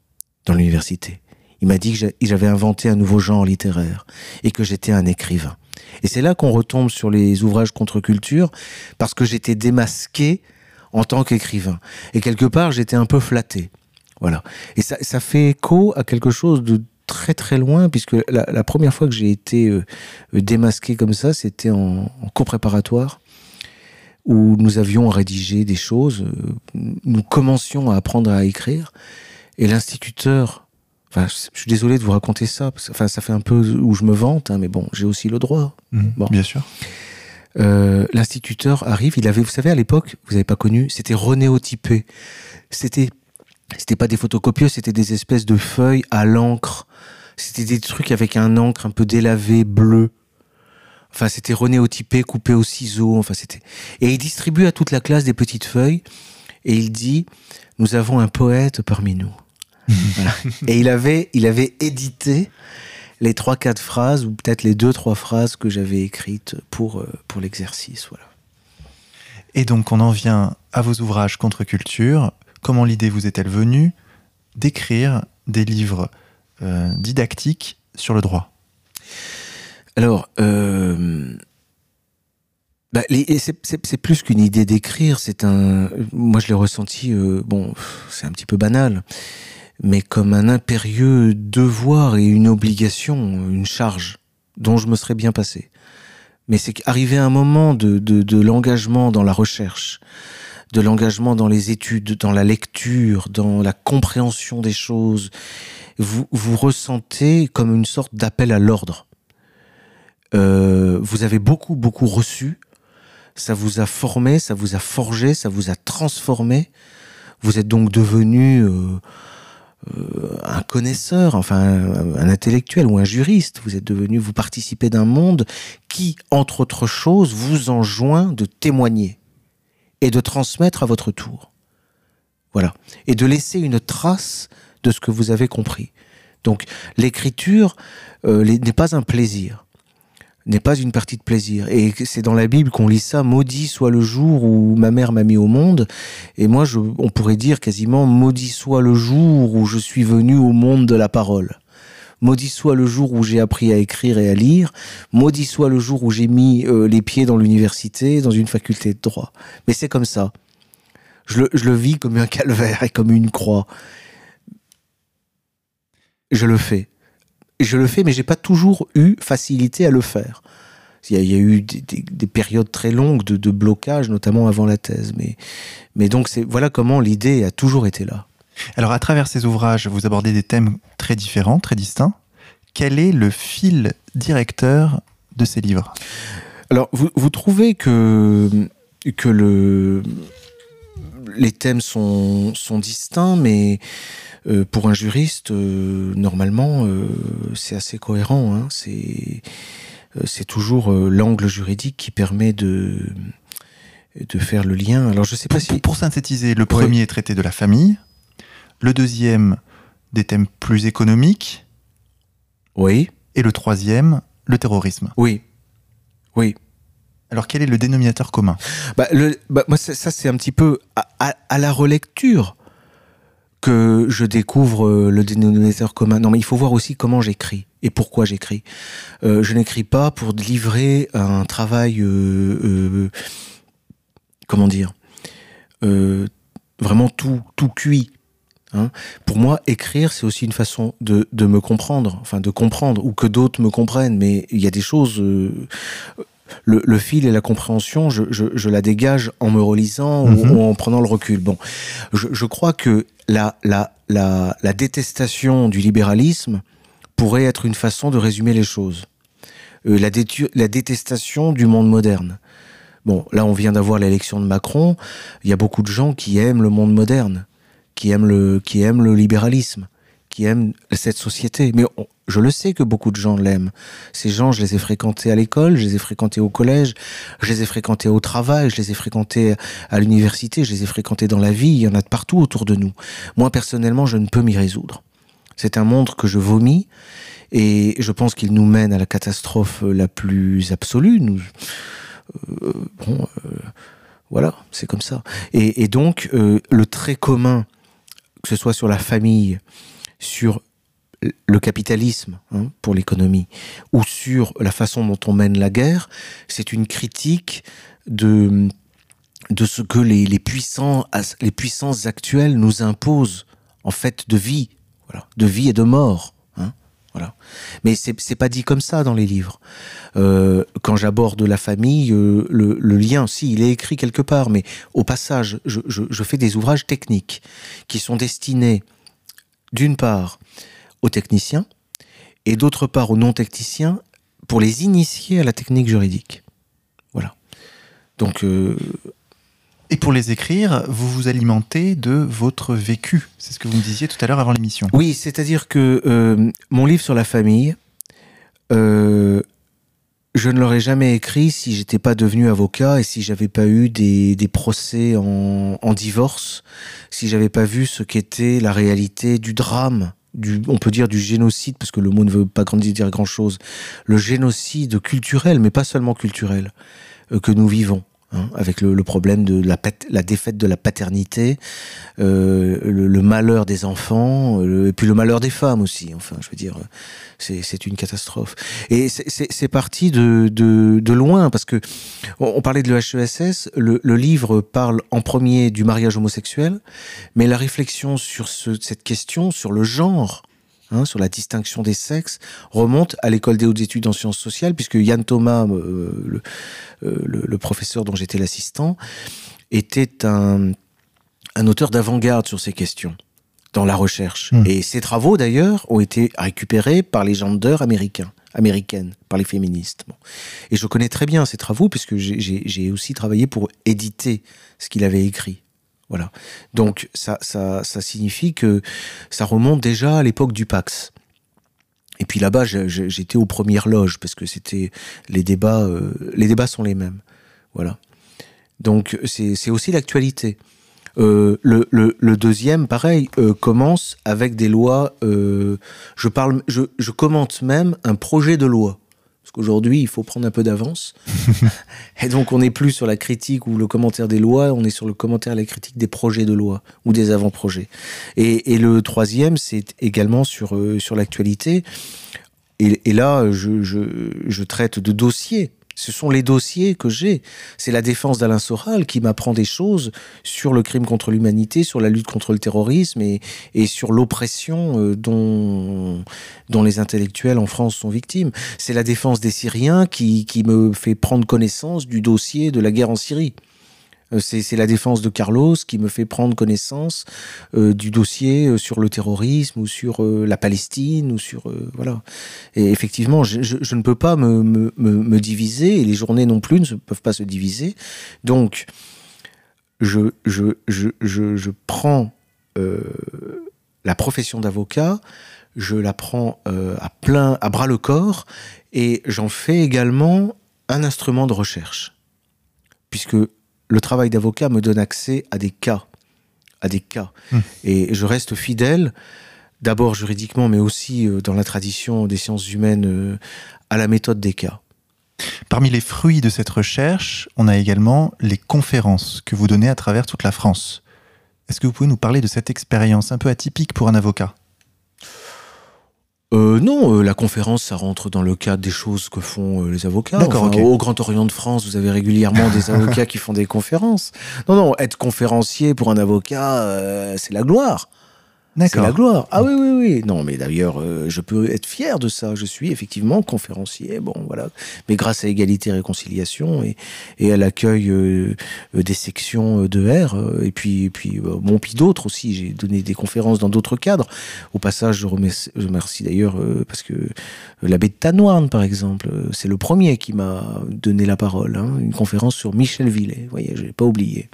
dans l'université. Il m'a dit que j'avais inventé un nouveau genre littéraire et que j'étais un écrivain. Et c'est là qu'on retombe sur les ouvrages contre-culture parce que j'étais démasqué en tant qu'écrivain. Et quelque part, j'étais un peu flatté. Voilà. Et ça, ça fait écho à quelque chose de très très loin, puisque la, première fois que j'ai été euh, démasqué comme ça, c'était en, cours préparatoire, où nous avions rédigé des choses, euh, nous commencions à apprendre à écrire, et l'instituteur, enfin, je suis désolé de vous raconter ça, enfin, ça fait un peu où je me vante, hein, mais bon, j'ai aussi le droit. Mmh, bon. Bien sûr. Euh, l'instituteur arrive, il avait, vous savez, à l'époque, vous n'avez pas connu, c'était renéotypé. C'était c'était pas des photocopieuses, c'était des espèces de feuilles à l'encre. C'était des trucs avec un encre un peu délavé, bleu. Enfin, c'était renéotypé, coupé au ciseau. Enfin, c'était. Et il distribue à toute la classe des petites feuilles. Et il dit Nous avons un poète parmi nous. [LAUGHS] Et il avait, il avait édité les trois, quatre phrases, ou peut-être les deux, trois phrases que j'avais écrites pour, euh, pour l'exercice. Voilà. Et donc, on en vient à vos ouvrages contre culture. Comment l'idée vous est-elle venue d'écrire des livres euh, didactiques sur le droit? Alors, euh, bah, c'est plus qu'une idée d'écrire, c'est un. Moi, je l'ai ressenti, euh, bon, c'est un petit peu banal, mais comme un impérieux devoir et une obligation, une charge dont je me serais bien passé. Mais c'est qu'arrivé un moment de l'engagement dans la recherche, de l'engagement dans les études, dans la lecture, dans la compréhension des choses, vous, vous ressentez comme une sorte d'appel à l'ordre. Euh, vous avez beaucoup, beaucoup reçu. Ça vous a formé, ça vous a forgé, ça vous a transformé. Vous êtes donc devenu euh, euh, un connaisseur, enfin un, un, intellectuel ou un juriste. Vous êtes devenu, vous participez d'un monde qui, entre autres choses, vous enjoint de témoigner et de transmettre à votre tour. Voilà. Et de laisser une trace de ce que vous avez compris. Donc l'écriture euh, n'est pas un plaisir, n'est pas une partie de plaisir. Et c'est dans la Bible qu'on lit ça, maudit soit le jour où ma mère m'a mis au monde. Et moi, on pourrait dire quasiment, maudit soit le jour où je suis venu au monde de la parole. Maudit soit le jour où j'ai appris à écrire et à lire. Maudit soit le jour où j'ai mis euh, les pieds dans l'université, dans une faculté de droit. Mais c'est comme ça. Je le, je le vis comme un calvaire et comme une croix. Je le fais. Je le fais, mais j'ai pas toujours eu facilité à le faire. Il y a, eu des, périodes très longues de, blocage, notamment avant la thèse. Mais, mais donc, voilà comment l'idée a toujours été là. Alors, à travers ces ouvrages, vous abordez des thèmes très différents, très distincts. Quel est le fil directeur de ces livres? Alors, vous, vous, trouvez que, que le, les thèmes sont, sont distincts, mais euh, pour un juriste, euh, normalement, euh, c'est assez cohérent. Hein. C'est, c'est toujours l'angle juridique qui permet de, de faire le lien. Alors, je sais pas si. Pour synthétiser, le premier traité de la famille, le deuxième, des thèmes plus économiques. Oui. Et le troisième, le terrorisme. Oui. Oui. Alors quel est le dénominateur commun? Bah, le, bah, moi, ça, c'est un petit peu à, la relecture que je découvre euh, le dénominateur commun. Non, mais il faut voir aussi comment j'écris et pourquoi j'écris. Euh, je n'écris pas pour livrer un travail, euh, comment dire, vraiment tout, tout cuit Hein. Pour moi, écrire, c'est aussi une façon de, de, me comprendre, enfin de comprendre, ou que d'autres me comprennent. Mais il y a des choses. Euh, le, le, fil et la compréhension, je, je, je, la dégage en me relisant ou, Mhm. ou en prenant le recul. Bon, je, je crois que la, la, la, la détestation du libéralisme pourrait être une façon de résumer les choses. Euh, la, la détestation du monde moderne. Bon, là, on vient d'avoir l'élection de Macron. Il y a beaucoup de gens qui aiment le monde moderne, qui aiment le, qui aiment le libéralisme, qui aiment cette société. Mais je le sais que beaucoup de gens l'aiment. Ces gens, je les ai fréquentés à l'école, je les ai fréquentés au collège, je les ai fréquentés au travail, je les ai fréquentés à l'université, je les ai fréquentés dans la vie. Il y en a de partout autour de nous. Moi, personnellement, je ne peux m'y résoudre. C'est un monde que je vomis et je pense qu'il nous mène à la catastrophe la plus absolue. Nous, euh, bon, euh, voilà, c'est comme ça. Et, et donc, euh, le trait commun, que ce soit sur la famille, sur le capitalisme hein, pour l'économie, ou sur la façon dont on mène la guerre, c'est une critique de ce que les, puissances actuelles nous imposent en fait de vie, de vie et de mort. Voilà. Mais c'est pas dit comme ça dans les livres. Euh, quand j'aborde la famille, euh, le, lien, si, il est écrit quelque part, mais au passage, je fais des ouvrages techniques qui sont destinés, d'une part, aux techniciens et d'autre part aux non-techniciens pour les initier à la technique juridique. Voilà. Donc. Euh... Et pour les écrire, vous vous alimentez de votre vécu. C'est ce que vous me disiez tout à l'heure avant l'émission. Oui, c'est-à-dire que euh, mon livre sur la famille, euh, je ne l'aurais jamais écrit si j'étais pas devenu avocat et si j'avais pas eu des, procès en, divorce, si j'avais pas vu ce qu'était la réalité du drame, on peut dire du génocide, parce que le mot ne veut pas dire grand-chose, le génocide culturel, mais pas seulement culturel, euh, que nous vivons. Hein, avec le, le, problème de la, la, défaite de la paternité, euh, le, le, malheur des enfants, le, et puis le malheur des femmes aussi. Enfin, je veux dire, c'est une catastrophe. Et c'est parti de, de, de, loin, parce que on, on parlait de l'EHESS, le, le livre parle en premier du mariage homosexuel, mais la réflexion sur ce, cette question, sur le genre, Hein, sur la distinction des sexes, remonte à l'école des hautes études en sciences sociales, puisque Yann Thomas, euh, le, euh, le, le, professeur dont j'étais l'assistant, était un, un auteur d'avant-garde sur ces questions dans la recherche. Mmh. Et ses travaux, d'ailleurs, ont été récupérés par les genders américains américaines, par les féministes. Bon. Et je connais très bien ses travaux, puisque j'ai aussi travaillé pour éditer ce qu'il avait écrit. Voilà. Donc ça, signifie que ça remonte déjà à l'époque du Pax. Et puis là-bas, j'étais aux premières loges parce que c'était les débats, euh, les débats sont les mêmes. Voilà. Donc c'est aussi l'actualité. Euh, le, deuxième, pareil, euh, commence avec des lois. Je parle, je commente même un projet de loi. Parce qu'aujourd'hui, il faut prendre un peu d'avance. [LAUGHS] et donc, on n'est plus sur la critique ou le commentaire des lois, on est sur le commentaire et la critique des projets de loi ou des avant-projets. Et, et, le troisième, c'est également sur, euh, sur l'actualité. Et, et, là, je, je, je traite de dossiers. Ce sont les dossiers que j'ai. C'est la défense d'Alain Soral qui m'apprend des choses sur le crime contre l'humanité, sur la lutte contre le terrorisme et, et sur l'oppression euh, dont, dont les intellectuels en France sont victimes. C'est la défense des Syriens qui, qui me fait prendre connaissance du dossier de la guerre en Syrie. Euh, C'est la défense de Carlos qui me fait prendre connaissance euh, du dossier euh, sur le terrorisme ou sur la Palestine ou sur voilà. Et effectivement, je, ne peux pas me, me, diviser et les journées non plus ne peuvent pas se diviser. Donc, je, je, je, prends la profession d'avocat, je la prends à plein, à bras le corps et j'en fais également un instrument de recherche, puisque le travail d'avocat me donne accès à des cas, à des cas. Mmh. Et je reste fidèle, d'abord juridiquement, mais aussi euh, dans la tradition des sciences humaines, euh, à la méthode des cas. Parmi les fruits de cette recherche, on a également les conférences que vous donnez à travers toute la France. Est-ce que vous pouvez nous parler de cette expérience un peu atypique pour un avocat? Euh, non, euh, la conférence, ça rentre dans le cadre des choses que font euh, les avocats. D'accord, enfin, ok. Au Grand Orient de France, vous avez régulièrement des [LAUGHS] avocats qui font des conférences. Non, non, être conférencier pour un avocat, euh, c'est la gloire. C'est la gloire. Ah oui, oui, oui. Non, mais d'ailleurs, euh, je peux être fier de ça. Je suis effectivement conférencier. Bon, voilà. Mais grâce à Égalité et Réconciliation et, et à l'accueil euh, euh, des sections de R, et puis, et puis bon, puis d'autres aussi. J'ai donné des conférences dans d'autres cadres. Au passage, je remercie, je remercie d'ailleurs parce que l'abbé de Tanoirne, par exemple, c'est le premier qui m'a donné la parole. Hein. une conférence sur Michel Villet. Vous voyez, je l'ai pas oublié.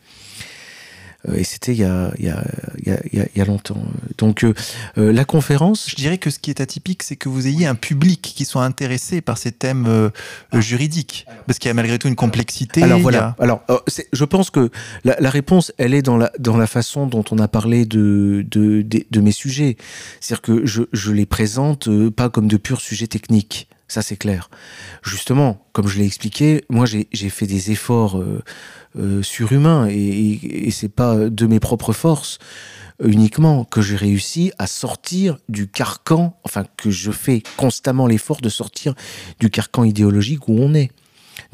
Euh, et c'était il, il, il, y a longtemps. Donc euh, euh, la conférence... Je dirais que ce qui est atypique, c'est que vous ayez un public qui soit intéressé par ces thèmes juridiques. Parce qu'il y a malgré tout une complexité. Alors voilà. Alors, je pense que la, réponse, elle est dans la, dans la façon dont on a parlé de, de, de, mes sujets. C'est-à-dire que je, je les présente pas comme de purs sujets techniques. Ça, c'est clair. Justement, comme je l'ai expliqué, moi, j'ai fait des efforts euh, surhumain et, et, c'est pas de mes propres forces uniquement que j'ai réussi à sortir du carcan, enfin que je fais constamment l'effort de sortir du carcan idéologique où on est.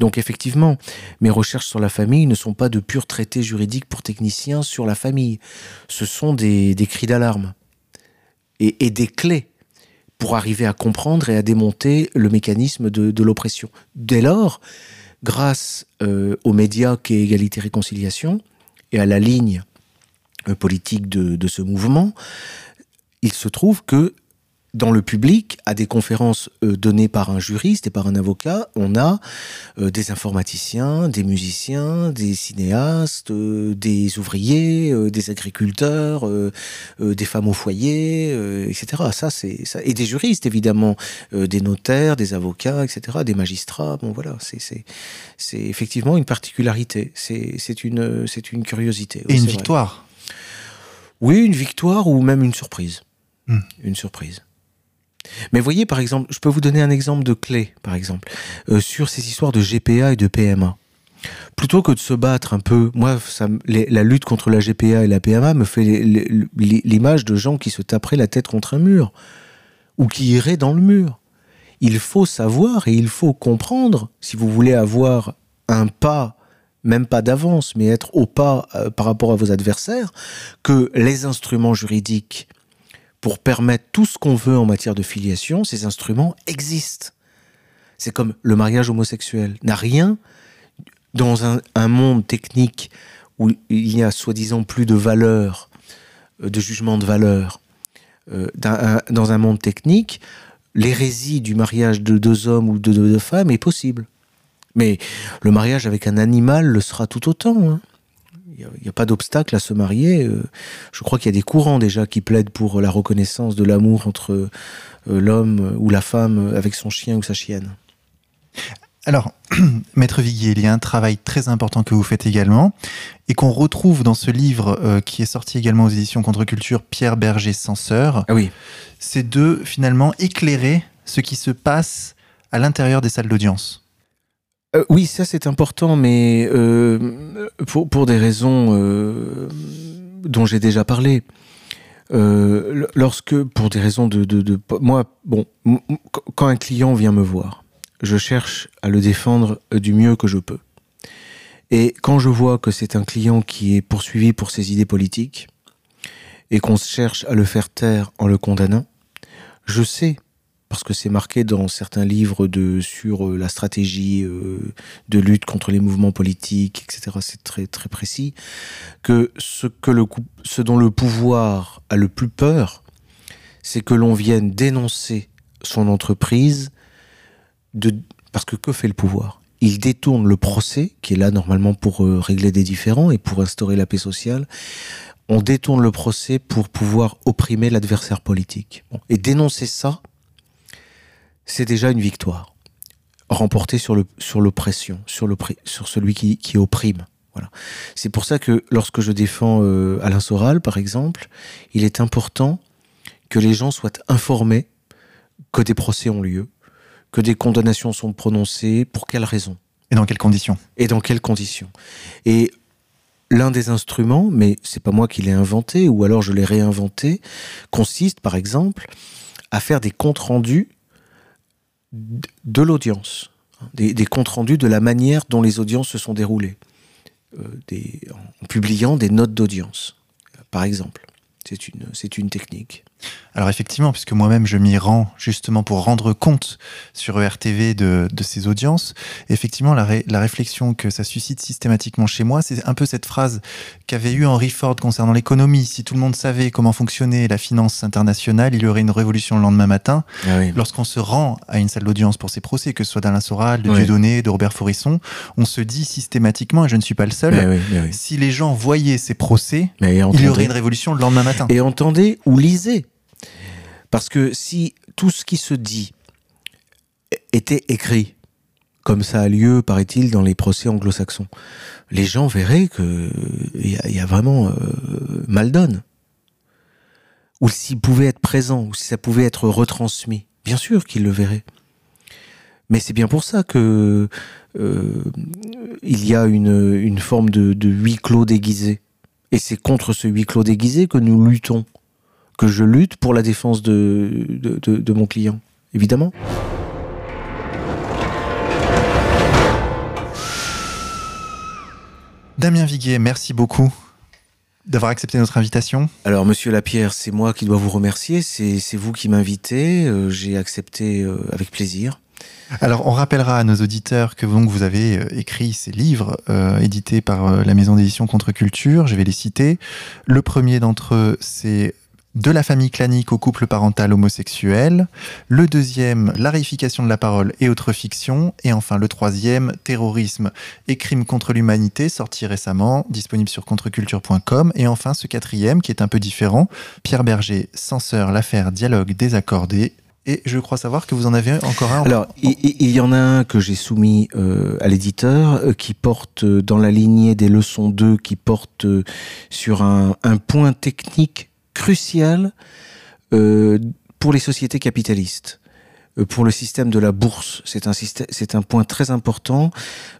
Donc effectivement, mes recherches sur la famille ne sont pas de purs traités juridiques pour techniciens sur la famille. Ce sont des, cris d'alarme et, des clés pour arriver à comprendre et à démonter le mécanisme de l'oppression. Dès lors, grâce euh, aux médias qu'est Égalité Réconciliation et à la ligne euh, politique de, de, ce mouvement, il se trouve que dans le public, à des conférences euh, données par un juriste et par un avocat, on a euh, des informaticiens, des musiciens, des cinéastes, euh, des ouvriers, des agriculteurs, des femmes au foyer, etc. Ça, c'est ça. et des juristes évidemment, des notaires, des avocats, etc. Des magistrats. Bon voilà, c'est c'est c'est effectivement une particularité. C'est c'est une c'est une curiosité. et une victoire? Oui, une victoire ou même une surprise. Hmm. Une surprise. Mais voyez, par exemple, je peux vous donner un exemple de clé, par exemple, euh, sur ces histoires de GPA et de PMA. Plutôt que de se battre un peu, moi, la lutte contre la GPA et la PMA me fait l'image de gens qui se taperaient la tête contre un mur ou qui iraient dans le mur. Il faut savoir et il faut comprendre, si vous voulez avoir un pas, même pas d'avance, mais être au pas euh, par rapport à vos adversaires, que les instruments juridiques pour permettre tout ce qu'on veut en matière de filiation, ces instruments existent. C'est comme le mariage homosexuel. N'a rien dans un, monde technique où il y a soi-disant plus de valeur, euh, de jugement de valeur. Euh, dans un monde technique, l'hérésie du mariage de deux hommes ou de deux femmes est possible. Mais le mariage avec un animal le sera tout autant. Hein. Il n'y a, pas d'obstacle à se marier. Euh, je crois qu'il y a des courants déjà qui plaident pour la reconnaissance de l'amour entre euh, l'homme ou la femme avec son chien ou sa chienne. Alors, [CLEARS THROAT] Maître Viguier, il y a un travail très important que vous faites également et qu'on retrouve dans ce livre euh, qui est sorti également aux éditions Contre-Culture, Pierre Berger Censeur. Ah oui. C'est de finalement éclairer ce qui se passe à l'intérieur des salles d'audience. Euh, oui, ça c'est important, mais euh, pour, pour, des raisons euh, dont j'ai déjà parlé. lorsque, pour des raisons de, de, de, Moi, bon, quand un client vient me voir, je cherche à le défendre du mieux que je peux. Et quand je vois que c'est un client qui est poursuivi pour ses idées politiques, et qu'on cherche à le faire taire en le condamnant, je sais parce que c'est marqué dans certains livres de, sur euh, la stratégie euh, de lutte contre les mouvements politiques, etc. C'est très, très précis. Que ce, que le, ce dont le pouvoir a le plus peur, c'est que l'on vienne dénoncer son entreprise de, parce que que fait le pouvoir? Il détourne le procès, qui est là normalement pour euh, régler des différends et pour instaurer la paix sociale. On détourne le procès pour pouvoir opprimer l'adversaire politique. Et dénoncer ça, c'est déjà une victoire remportée sur le sur l'oppression, sur le sur celui qui, qui opprime. Voilà. C'est pour ça que lorsque je défends euh, Alain Soral, par exemple, il est important que les gens soient informés que des procès ont lieu, que des condamnations sont prononcées, pour quelles raisons et dans quelles conditions? Et dans quelles conditions? Et l'un des instruments, mais c'est pas moi qui l'ai inventé, ou alors je l'ai réinventé, consiste, par exemple, à faire des comptes rendus de l'audience, des, comptes rendus de la manière dont les audiences se sont déroulées, euh, en publiant des notes d'audience, par exemple. C'est une technique. Alors effectivement, puisque moi-même je m'y rends justement pour rendre compte sur ERTV de, de ces audiences, effectivement la, la, réflexion que ça suscite systématiquement chez moi, c'est un peu cette phrase qu'avait eu Henry Ford concernant l'économie. Si tout le monde savait comment fonctionnait la finance internationale, il y aurait une révolution le lendemain matin. Ah oui. Lorsqu'on se rend à une salle d'audience pour ces procès, que ce soit d'Alain Soral, de oui. Dieudonné, de Robert Forisson, on se dit systématiquement, et je ne suis pas le seul, mais oui, mais si les gens voyaient ces procès, il y aurait une révolution le lendemain matin. Et entendez ou lisez parce que si tout ce qui se dit était écrit, comme ça a lieu, paraît-il, dans les procès anglo-saxons, les gens verraient qu'il y, a, y a vraiment euh, mal donne. Ou s'ils pouvaient être présents, ou si ça pouvait être retransmis. Bien sûr qu'ils le verraient. Mais c'est bien pour ça que euh, il y a une, une forme de, de huis clos déguisé. Et c'est contre ce huis clos déguisé que nous luttons que je lutte pour la défense de, de, de, de mon client, évidemment. Damien Viguier, merci beaucoup d'avoir accepté notre invitation. Alors, monsieur Lapierre, c'est moi qui dois vous remercier. C'est vous qui m'invitez. Euh, J'ai accepté euh, avec plaisir. Alors, on rappellera à nos auditeurs que donc, vous avez euh, écrit ces livres euh, édités par euh, la maison d'édition Contre-Culture. Je vais les citer. Le premier d'entre eux, c'est de la famille clanique au couple parental homosexuel, le deuxième, la réification de la parole et autres fictions, et enfin le troisième, terrorisme et crimes contre l'humanité, sorti récemment, disponible sur contreculture.com, et enfin ce quatrième qui est un peu différent, Pierre Berger, censeur, l'affaire dialogue désaccordé, et je crois savoir que vous en avez encore un. Alors, il, il y en a un que j'ai soumis euh, à l'éditeur euh, qui porte dans la lignée des leçons 2, qui porte euh, sur un, un point technique crucial euh, pour les sociétés capitalistes pour le système de la bourse. C'est un point très important.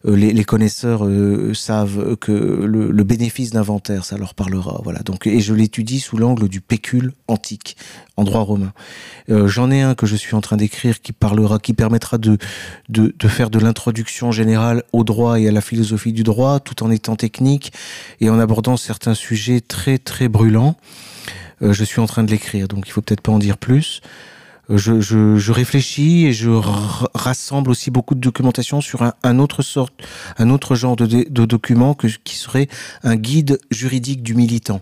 Les, les connaisseurs euh, savent que le, bénéfice d'inventaire, ça leur parlera. Voilà. Donc, et je l'étudie sous l'angle du pécule antique en droit romain. Euh, J'en ai un que je suis en train d'écrire qui parlera, qui permettra de faire de l'introduction générale au droit et à la philosophie du droit, tout en étant technique et en abordant certains sujets très très brûlants. Euh, je suis en train de l'écrire, donc il faut peut-être pas en dire plus. Je, je, réfléchis et je rassemble aussi beaucoup de documentation sur un, autre genre de, de document qui serait un guide juridique du militant.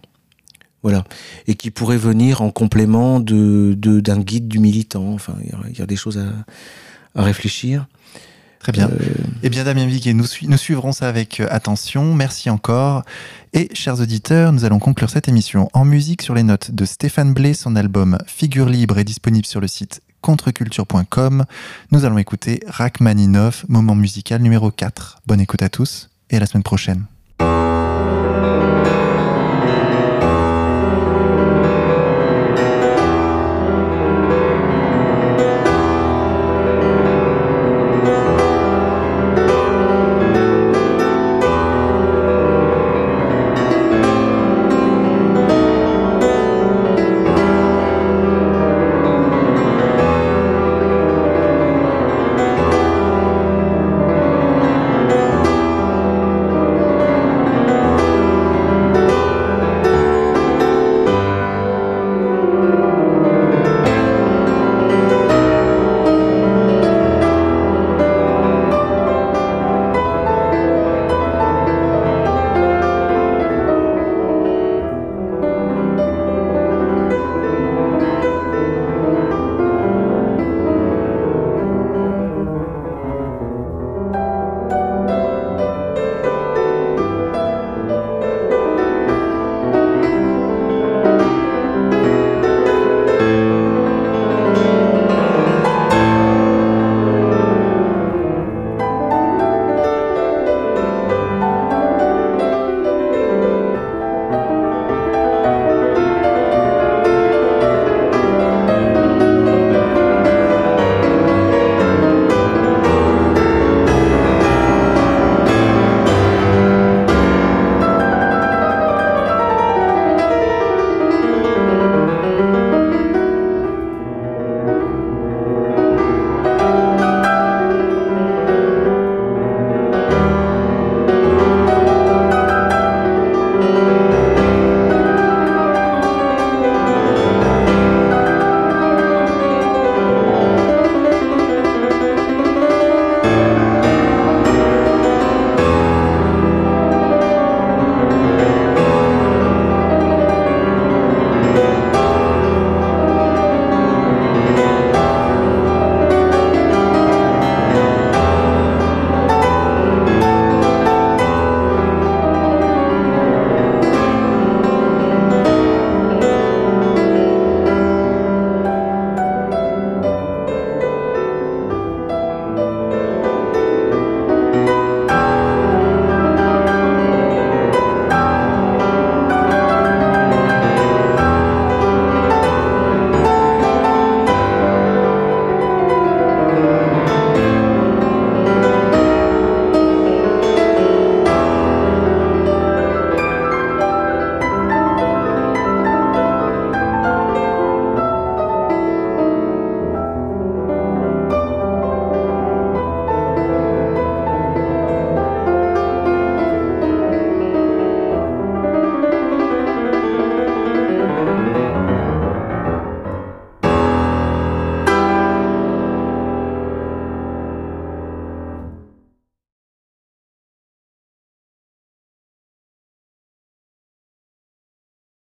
Voilà. Et qui pourrait venir en complément d'un de, guide du militant. Enfin, il y, a, des choses à réfléchir. Très bien. Euh... Eh bien, Damien Viguet, nous, nous suivrons ça avec attention. Merci encore. Et, chers auditeurs, nous allons conclure cette émission en musique sur les notes de Stéphane Blé. Son album Figure libre est disponible sur le site contreculture.com. Nous allons écouter Rachmaninov, moment musical numéro 4. Bonne écoute à tous et à la semaine prochaine.